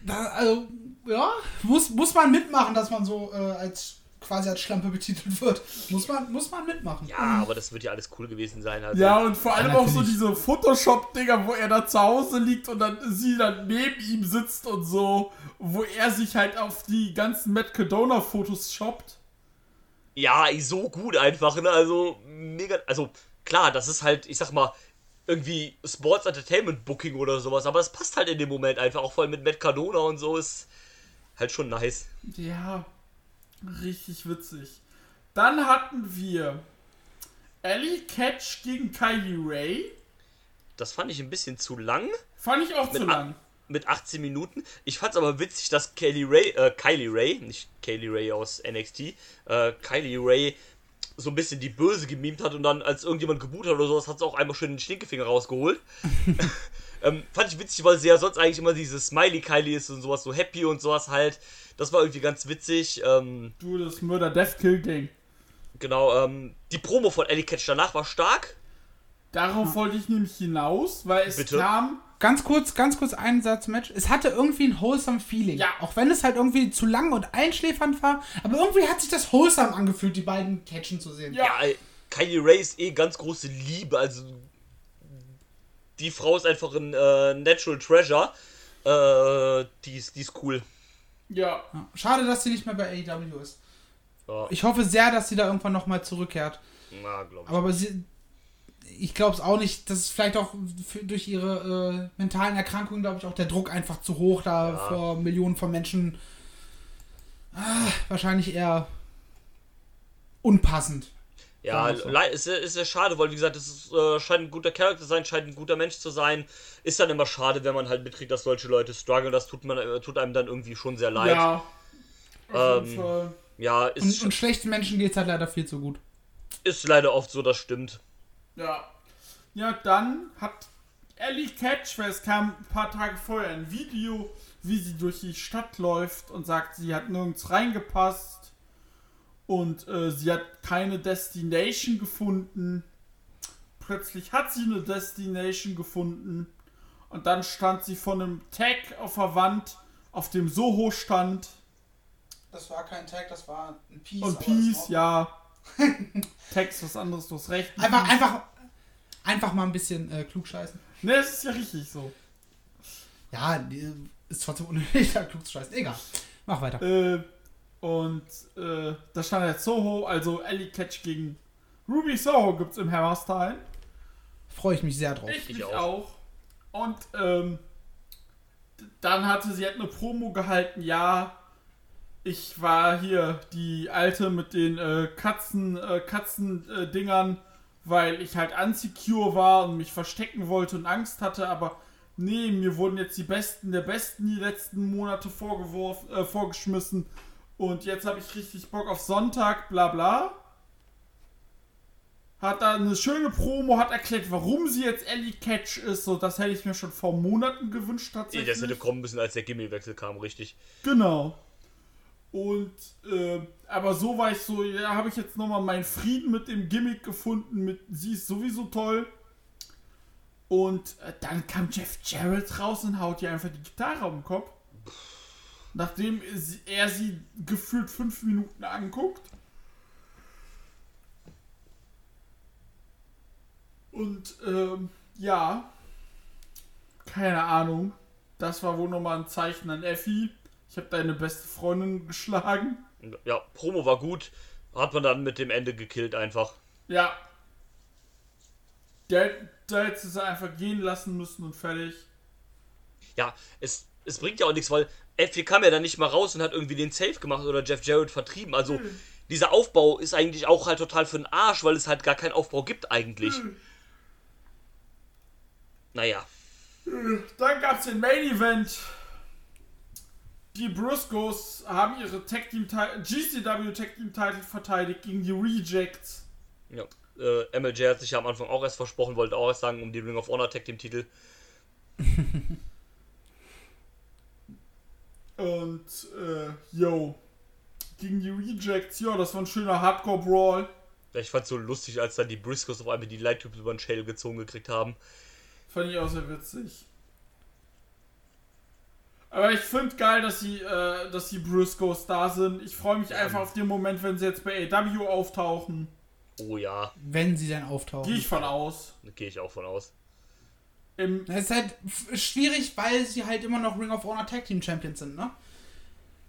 da, also, ja, muss, muss man mitmachen, dass man so äh, als quasi als Schlampe betitelt wird. Muss man, muss man mitmachen. Ja, aber das wird ja alles cool gewesen sein. Also. Ja, und vor allem auch so diese Photoshop-Dinger, wo er da zu Hause liegt und dann sie dann neben ihm sitzt und so, wo er sich halt auf die ganzen Matt Cadona-Fotos shoppt. Ja, so gut einfach, ne? Also, mega. Also, klar, das ist halt, ich sag mal, irgendwie Sports Entertainment Booking oder sowas, aber es passt halt in dem Moment einfach, auch vor allem mit Matt Cardona und so, ist halt schon nice. Ja, richtig witzig. Dann hatten wir Ellie Catch gegen Kylie Ray. Das fand ich ein bisschen zu lang. Fand ich auch zu Mit lang. mit 18 Minuten. Ich fand's aber witzig, dass Kaylee Ray, äh, Kylie Ray, nicht Kaylee Ray aus NXT, äh, Kylie Ray so ein bisschen die Böse gemimt hat und dann, als irgendjemand geboot hat oder sowas, hat sie auch einmal schön den Stinkefinger rausgeholt. ähm, fand ich witzig, weil sie ja sonst eigentlich immer diese Smiley Kylie ist und sowas, so happy und sowas halt. Das war irgendwie ganz witzig. Ähm, Du, das Murder Death Kill Ding. genau, ähm, die Promo von Ellie Catch danach war stark. Darauf wollte ich nämlich hinaus, weil es Bitte? kam. Ganz kurz, ganz kurz einen Satz, Match. Es hatte irgendwie ein wholesome Feeling. Ja. Auch wenn es halt irgendwie zu lang und einschläfernd war. Aber irgendwie hat sich das wholesome angefühlt, die beiden catchen zu sehen. Ja. Ja, Kylie Ray ist eh ganz große Liebe, also die Frau ist einfach ein äh, Natural Treasure. Äh, die ist, die ist cool. Ja. Schade, dass sie nicht mehr bei AEW ist. Ja, Ich hoffe sehr, dass sie da irgendwann nochmal zurückkehrt. na, glaube ich. Aber, sie, ich glaube es auch nicht. Das ist vielleicht auch für, durch ihre äh, mentalen Erkrankungen, glaube ich, auch der Druck einfach zu hoch, da Ja. vor Millionen von Menschen. Ah, wahrscheinlich eher unpassend. Ja, le- ist, ja- ist ja schade, weil wie gesagt, es ist, äh, scheint ein guter Charakter zu sein, scheint ein guter Mensch zu sein. Ist dann immer schade, wenn man halt mitkriegt, dass solche Leute strugglen. Das tut, man, äh, tut einem dann irgendwie schon sehr leid. Ja. Auf jeden Ähm, Fall. Ja, ist, Und, und schlechten Menschen geht es halt leider viel zu gut. ist leider oft so, das stimmt. Ja. Ja, dann hat Ellie Catch, weil es kam ein paar Tage vorher ein Video, wie sie durch die Stadt läuft und sagt, sie hat nirgends reingepasst und äh, sie hat keine Destination gefunden. Plötzlich hat sie eine Destination gefunden und dann stand sie vor einem Tag auf der Wand, auf dem Soho stand Das war kein Tag, das war ein Piece. und Peace, ja. Text was anderes, du hast recht. Einfach, einfach, einfach mal ein bisschen äh, klugscheißen. Ne, es ist ja richtig so. Ja, ist trotzdem unnötig, da klug zu scheißen. Egal. Mach weiter. Äh, und äh, da stand jetzt Soho, also Ellie Catch gegen Ruby Soho gibt's im Hammerstein. Freue ich mich sehr drauf. Ich, Ich mich auch. auch. Und ähm, dann hatte sie hat eine Promo gehalten, ja, ich war hier die alte mit den äh, Katzen, äh, Katzen äh, weil ich halt unsecure war und mich verstecken wollte und Angst hatte, aber nee, mir wurden jetzt die Besten der Besten die letzten Monate vorgeworfen, äh, vorgeschmissen und jetzt habe ich richtig Bock auf Sonntag, bla bla hat da eine schöne Promo, hat erklärt, warum sie jetzt Ellie Catch ist. So, das hätte ich mir schon vor Monaten gewünscht tatsächlich. Das hätte kommen müssen, als der Gimmel-Wechsel kam, richtig. Genau. Und, äh, aber so war ich so, ja, habe ich jetzt nochmal meinen Frieden mit dem Gimmick gefunden, mit sie ist sowieso toll. Und äh, dann kam Jeff Jarrett raus und haut ihr einfach die Gitarre um den Kopf. Nachdem er sie gefühlt fünf Minuten anguckt. Und, ähm, ja. Keine Ahnung. Das war wohl nochmal ein Zeichen an Effi. Ich habe deine beste Freundin geschlagen. Ja, Promo war gut. Hat man dann mit dem Ende gekillt einfach. Ja. Der, da hätte sie einfach gehen lassen müssen und fertig. Ja, es, es bringt ja auch nichts, weil Effie kam ja dann nicht mal raus und hat irgendwie den Safe gemacht oder Jeff Jarrett vertrieben. Also dieser Aufbau ist eigentlich auch halt total für den Arsch, weil es halt gar keinen Aufbau gibt eigentlich. Naja. Dann gab es den Main Event. Die Briscoes haben ihre Tag Team GCW Tag Team Title verteidigt gegen die Rejects. Ja. Äh, MLJ hat sich ja am Anfang auch erst versprochen, wollte auch erst sagen, um die Ring of Honor Tag Team Titel. Und, äh, yo. gegen die Rejects. Ja, das war ein schöner Hardcore-Brawl. Ja, ich fand's so lustig, als dann die Briscoes auf einmal die Light Tubes über den Schädel gezogen gekriegt haben. Fand ich auch sehr witzig. Aber ich finde geil, dass die, äh, dass die Briscoes da sind. Ich freue mich einfach auf den Moment, wenn sie jetzt bei AW auftauchen. Oh ja, Wenn sie dann auftauchen. Gehe ich von aus. gehe ich auch von aus. Im, Das ist halt schwierig, weil sie halt immer noch Ring of Honor Tag Team Champions sind, ne?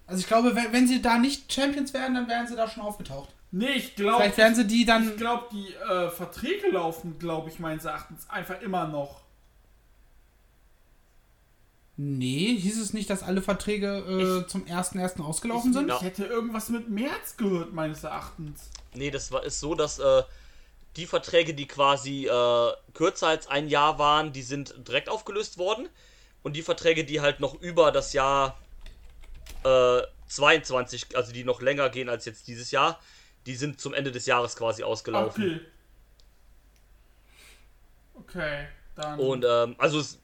Also ich glaube, wenn, wenn sie da nicht Champions wären, dann wären sie da schon aufgetaucht. nee, ich glaube, Vielleicht wären sie die ich dann. glaube, die äh, Verträge laufen, glaube ich, meines Erachtens einfach immer noch. Nee, hieß es nicht, dass alle Verträge äh, zum 1.1. ausgelaufen sind? Ja. Ich hätte irgendwas mit März gehört, meines Erachtens. Nee, das war ist so, dass äh, die Verträge, die quasi äh, kürzer als ein Jahr waren, die sind direkt aufgelöst worden. Und die Verträge, die halt noch über das Jahr äh, 22, also die noch länger gehen als jetzt dieses Jahr, die sind zum Ende des Jahres quasi ausgelaufen. Okay. Okay, dann. Und ähm, also es,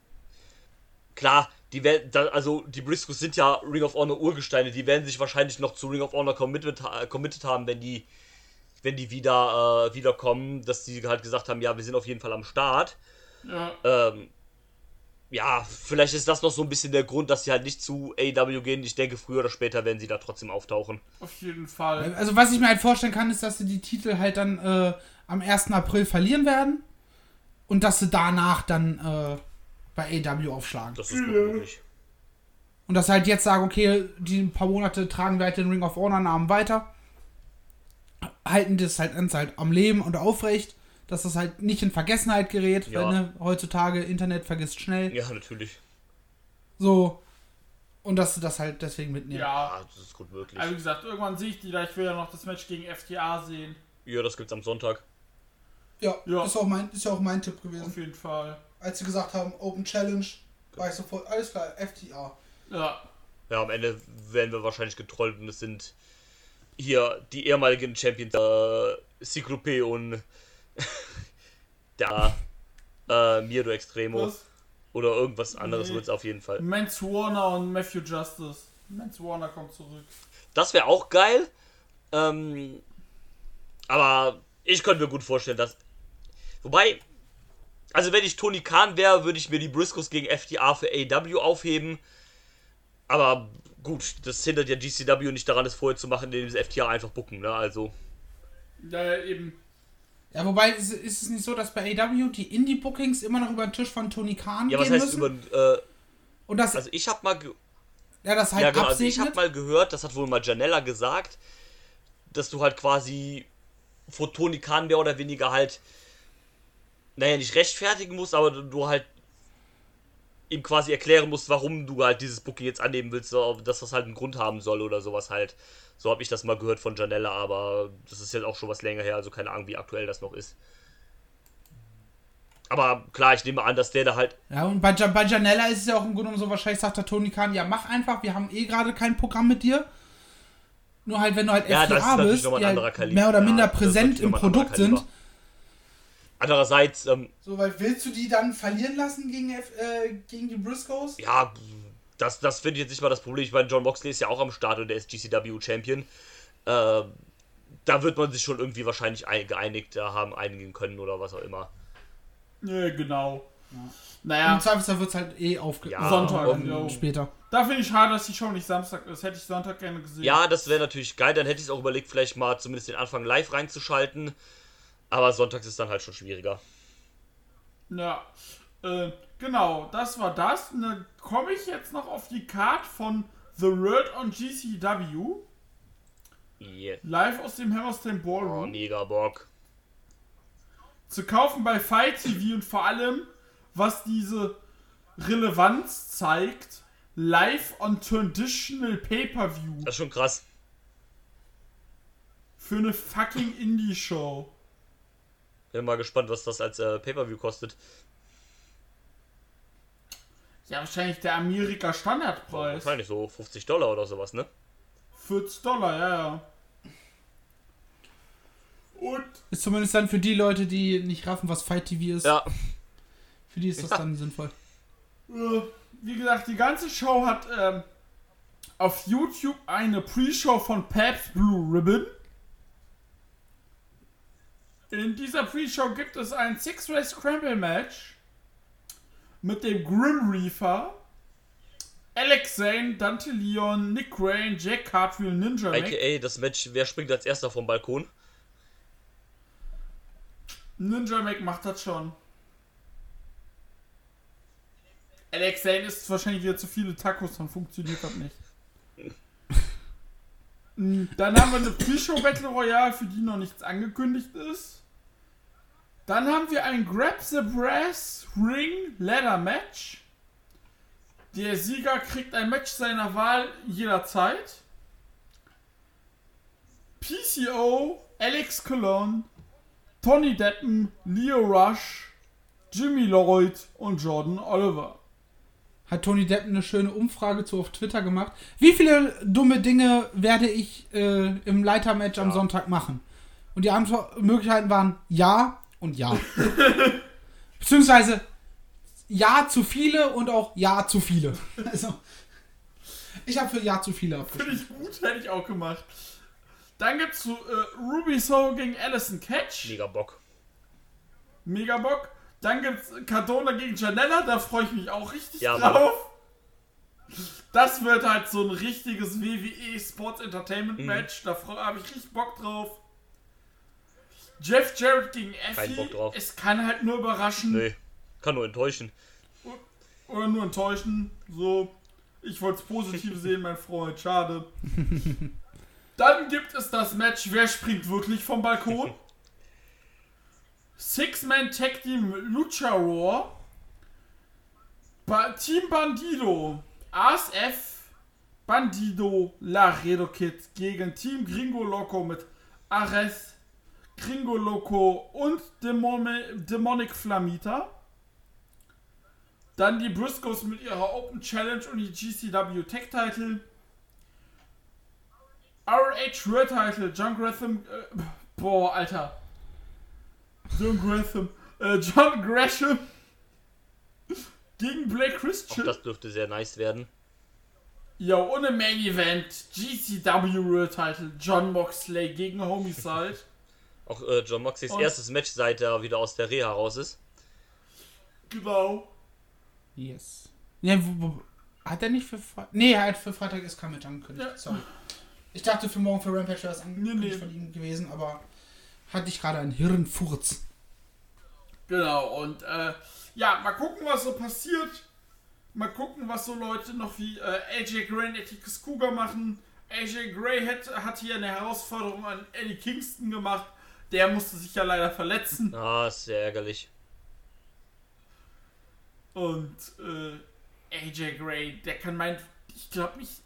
klar, die werden, also die Briscoes sind ja Ring of Honor Urgesteine, die werden sich wahrscheinlich noch zu Ring of Honor committed, ha- committed haben, wenn die, wenn die wieder äh, wiederkommen, dass die halt gesagt haben, ja, wir sind auf jeden Fall am Start. ja. Ähm, ja, vielleicht ist das noch so ein bisschen der Grund, dass sie halt nicht zu AEW gehen. Ich denke, früher oder später werden sie da trotzdem auftauchen. Auf jeden Fall. Also was ich mir halt vorstellen kann, ist, dass sie die Titel halt dann äh, am 1. April verlieren werden und dass sie danach dann äh, bei AW aufschlagen. Das ist gut möglich. Und dass sie halt jetzt sagen, okay, die paar Monate tragen wir halt den Ring of Honor Namen weiter, halten das halt, uns halt am Leben und aufrecht, dass das halt nicht in Vergessenheit gerät, Ja. weil ne, heutzutage Internet vergisst schnell. Ja, natürlich. So. Und dass sie das halt deswegen mitnehmen. Ja. Ja, das ist gut möglich. Aber wie gesagt, irgendwann sehe ich die da. Ich will ja noch das Match gegen FTA sehen. Ja, das gibt's am Sonntag. Ja, Ja. Ist, auch mein, ist ja auch mein Tipp gewesen. Auf jeden Fall. Als sie gesagt haben, Open Challenge, war ich sofort, alles klar, FTA. Ja. Ja, am Ende werden wir wahrscheinlich getrollt und es sind hier die ehemaligen Champions äh, Ciclope und der äh, Miedo Extremo Was? oder irgendwas anderes Nee. wird es auf jeden Fall. Mans Warner und Matthew Justice. Mans Warner kommt zurück. Das wäre auch geil. Ähm, aber ich könnte mir gut vorstellen, dass. Wobei, also wenn ich Tony Khan wäre, würde ich mir die Briscoes gegen FTA für AEW aufheben. Aber gut, das hindert ja GCW nicht daran, das vorher zu machen, indem sie FTA einfach bucken, ne? Also. Ja, ja, eben. Ja, wobei ist, ist es nicht so, dass bei AW die Indie-Bookings immer noch über den Tisch von Tony Khan Ja, was gehen heißt müssen? über. Äh, und das, also ich habe mal. ge- ja, das halt Ja, genau, also ich habe mal gehört, das hat wohl mal Janella gesagt, dass du halt quasi vor Tony Khan mehr oder weniger halt, naja, nicht rechtfertigen musst, aber du halt ihm quasi erklären musst, warum du halt dieses Booking jetzt annehmen willst, dass das halt einen Grund haben soll oder sowas halt. So habe ich das mal gehört von Janella, aber das ist jetzt auch schon was länger her, also keine Ahnung, wie aktuell das noch ist. Aber klar, ich nehme an, dass der da halt ja, und bei, Ja- bei Janella ist es ja auch im Grunde genommen so, wahrscheinlich sagt der Tony Khan, ja, mach einfach, wir haben eh gerade kein Programm mit dir. Nur halt, wenn du halt Ja, FTA bist, die halt mehr oder Ja, minder ist präsent im Produkt sind. Andererseits, ähm, So, weil willst du die dann verlieren lassen gegen, F, äh, gegen die Briscoes? Ja, das, das finde ich jetzt nicht mal das Problem. Ich meine, John Moxley ist ja auch am Start und der ist GCW-Champion. Ähm, da wird man sich schon irgendwie wahrscheinlich ein, geeinigt äh, haben, einigen können oder was auch immer. Ja, genau. Im Naja, Zweifelsfall wird es halt eh aufge... Ja, Sonntag, um. Später. da finde ich schade, dass die Show nicht Samstag ist. Hätte ich Sonntag gerne gesehen. Ja, das wäre natürlich geil. Dann hätte ich es auch überlegt, vielleicht mal zumindest den Anfang live reinzuschalten. Aber sonntags ist dann halt schon schwieriger. Ja. Äh, genau, das war das. Und dann komme ich jetzt noch auf die Card von The World on GCW. Yeah. Live aus dem Hammerstein Oh, Ballroom. mega Bock. zu kaufen bei Fight TV und vor allem, was diese Relevanz zeigt, live on traditional Pay-Per-View Das ist schon krass. für eine fucking Indie-Show. Bin mal gespannt, was das als äh, Pay-Per-View kostet. Ja, wahrscheinlich der Amerika-Standardpreis. Wahrscheinlich so 50 Dollar oder sowas, ne? 40 Dollar, ja, ja. Und Ist zumindest dann für die Leute, die nicht raffen, was Fight TV ist. Ja, Für die ist das Ja. dann sinnvoll. äh, wie gesagt, die ganze Show hat ähm, auf YouTube eine Pre-Show von Pabst Blue Ribbon. In dieser Pre-Show gibt es ein Six-Way Scramble Match mit dem Grim Reaper, Alex Zane, Dante Leon, Nick Crane, Jack Cartwheel, Ninja Mac. AKA das Match, wer springt als erster vom Balkon? Ninja Mac macht das schon. Alex Zane isst wahrscheinlich wieder zu viele Tacos, dann funktioniert das nicht. Dann haben wir eine Pre-Show Battle Royale, für die noch nichts angekündigt ist. Dann haben wir ein Grab the Brass Ring Ladder Match. Der Sieger kriegt ein Match seiner Wahl jederzeit. PCO, Alex Cologne, Tony Deppen, Leo Rush, Jimmy Lloyd und Jordan Oliver. Hat Tony Depp eine schöne Umfrage zu auf Twitter gemacht. Wie viele dumme Dinge werde ich äh, im Leitermatch am Sonntag machen? Und die Antwortmöglichkeiten waren ja und ja. Beziehungsweise ja zu viele und auch ja zu viele. Also, ich habe für ja zu viele Finde ich gut, hätte ich auch gemacht. Dann gibt's so, äh, Ruby Soul gegen Alison Catch. Mega Bock. Mega Bock. Dann gibt's Cardona gegen Janella, da freue ich mich auch richtig Ja, drauf. Das wird halt so ein richtiges WWE Sports Mhm. Entertainment Match. Da habe ich richtig Bock drauf. Jeff Jarrett gegen Kein Bock Effie. drauf. Es kann halt nur überraschen Nee, kann nur enttäuschen. oder nur enttäuschen. So, ich wollte es positiv sehen, mein Freund. Schade. Dann gibt es das Match, wer springt wirklich vom Balkon? Six-Man Tag Team Lucha Raw. Ba Team Bandido. ASF. Bandido Laredo Kid gegen Team Gringo Loco mit Ares, Gringo Loco und Demone Demonic Flamita. Dann die Briscoes mit ihrer Open Challenge und die GCW Tech Title. RH World Title, John Gresham. Äh, boah, Alter. John Gresham. Äh, John Gresham. Gegen Blake Auch Christian. das dürfte sehr nice werden. Ja, ohne Main Event. GCW World Title. John Moxley gegen Homicide. Auch äh, John Moxleys Und- erstes Match, seit er wieder aus der Reha raus ist. genau. Yes. Ja, wo, wo, hat er nicht für Freitag. Nee, er hat für Freitag ist kein Match angekündigt. Ja. Sorry. Ich dachte für morgen für Rampage wäre es angekündigt Nee, nee. von ihm gewesen, aber hatte ich gerade einen Hirnfurz. Genau, und äh, ja, mal gucken, was so passiert. Mal gucken, was so Leute noch wie äh, AJ Gray und Atticus Cougar machen. AJ Gray hat, hat hier eine Herausforderung an Eddie Kingston gemacht. Der musste sich ja leider verletzen. Ah, ist sehr ärgerlich. Und äh, AJ Gray, der kann mein. Ich glaube nicht.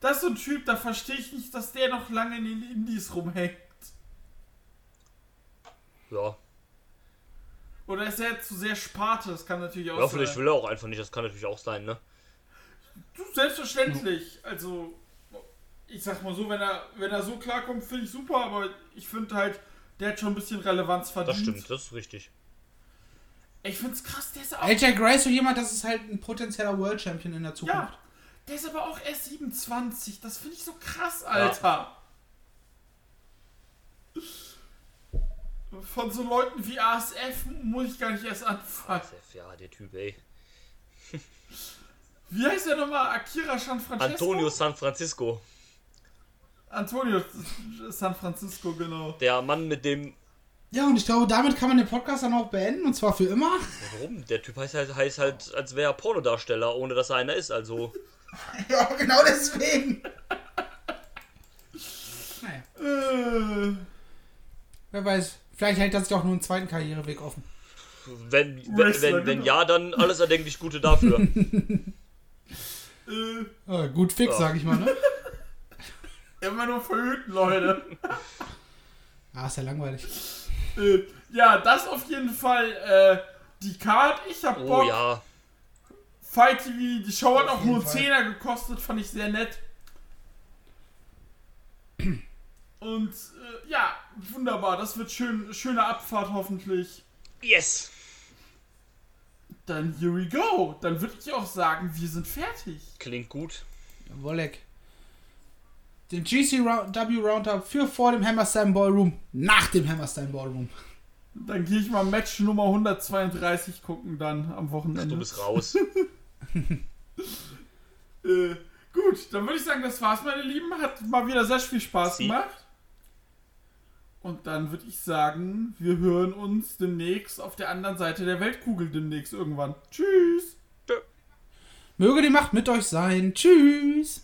Das ist so ein Typ, da verstehe ich nicht, dass der noch lange in den Indies rumhängt. Ja. Oder ist er jetzt zu sehr Sparte? Das kann natürlich auch Ja, sein. vielleicht will er auch einfach nicht. Das kann natürlich auch sein, ne? Du, selbstverständlich. Also, ich sag mal so, wenn er, wenn er so klarkommt, finde ich super, aber ich finde halt, der hat schon ein bisschen Relevanz verdient. Das stimmt, das ist richtig. Ich finde es krass, der ist auch. AJ Gray ist so jemand, das ist halt ein potenzieller World Champion in der Zukunft. Ja, der ist aber auch erst 27. Das finde ich so krass, Alter. Von so Leuten wie ASF muss ich gar nicht erst anfangen. Ja, der Typ, ey. Wie heißt der nochmal? Akira San Francisco? Antonio San Francisco. Antonio San Francisco, genau. Der Mann mit dem. Ja, und ich glaube, damit kann man den Podcast dann auch beenden und zwar für immer. Warum? Der Typ heißt halt, heißt halt als wäre er Pornodarsteller, ohne dass er einer ist. Also. Ja, genau deswegen. naja, Äh, wer weiß. Vielleicht hält er sich auch nur einen zweiten Karriereweg offen. Wenn, wenn, wenn, wenn genau. ja, dann alles erdenklich Gute dafür. äh, Ah, gut fix, Ja. sag ich mal, ne? Immer nur verhüten, Leute. Ah, ist ja langweilig. Äh, ja, das auf jeden Fall äh, die Card. Ich hab Oh Bock. ja. Fight TV, die Show hat Auf auch nur Fall. 10er gekostet, fand ich sehr nett. Und äh, ja, wunderbar. Das wird schön, schöne Abfahrt hoffentlich. Yes! Dann here we go. Dann würde ich auch sagen, wir sind fertig. Klingt gut. Wolleck. Den GCW Roundup für vor dem Hammerstein Ballroom, nach dem Hammerstein Ballroom. Dann gehe ich mal Match Nummer 132 gucken dann am Wochenende. Du bist raus. Äh, gut, dann würde ich sagen, das war's, meine Lieben. Hat mal wieder sehr viel Spaß Sie. gemacht. Und dann würde ich sagen, wir hören uns demnächst auf der anderen Seite der Weltkugel demnächst irgendwann. Tschüss. Möge die Macht mit euch sein. Tschüss.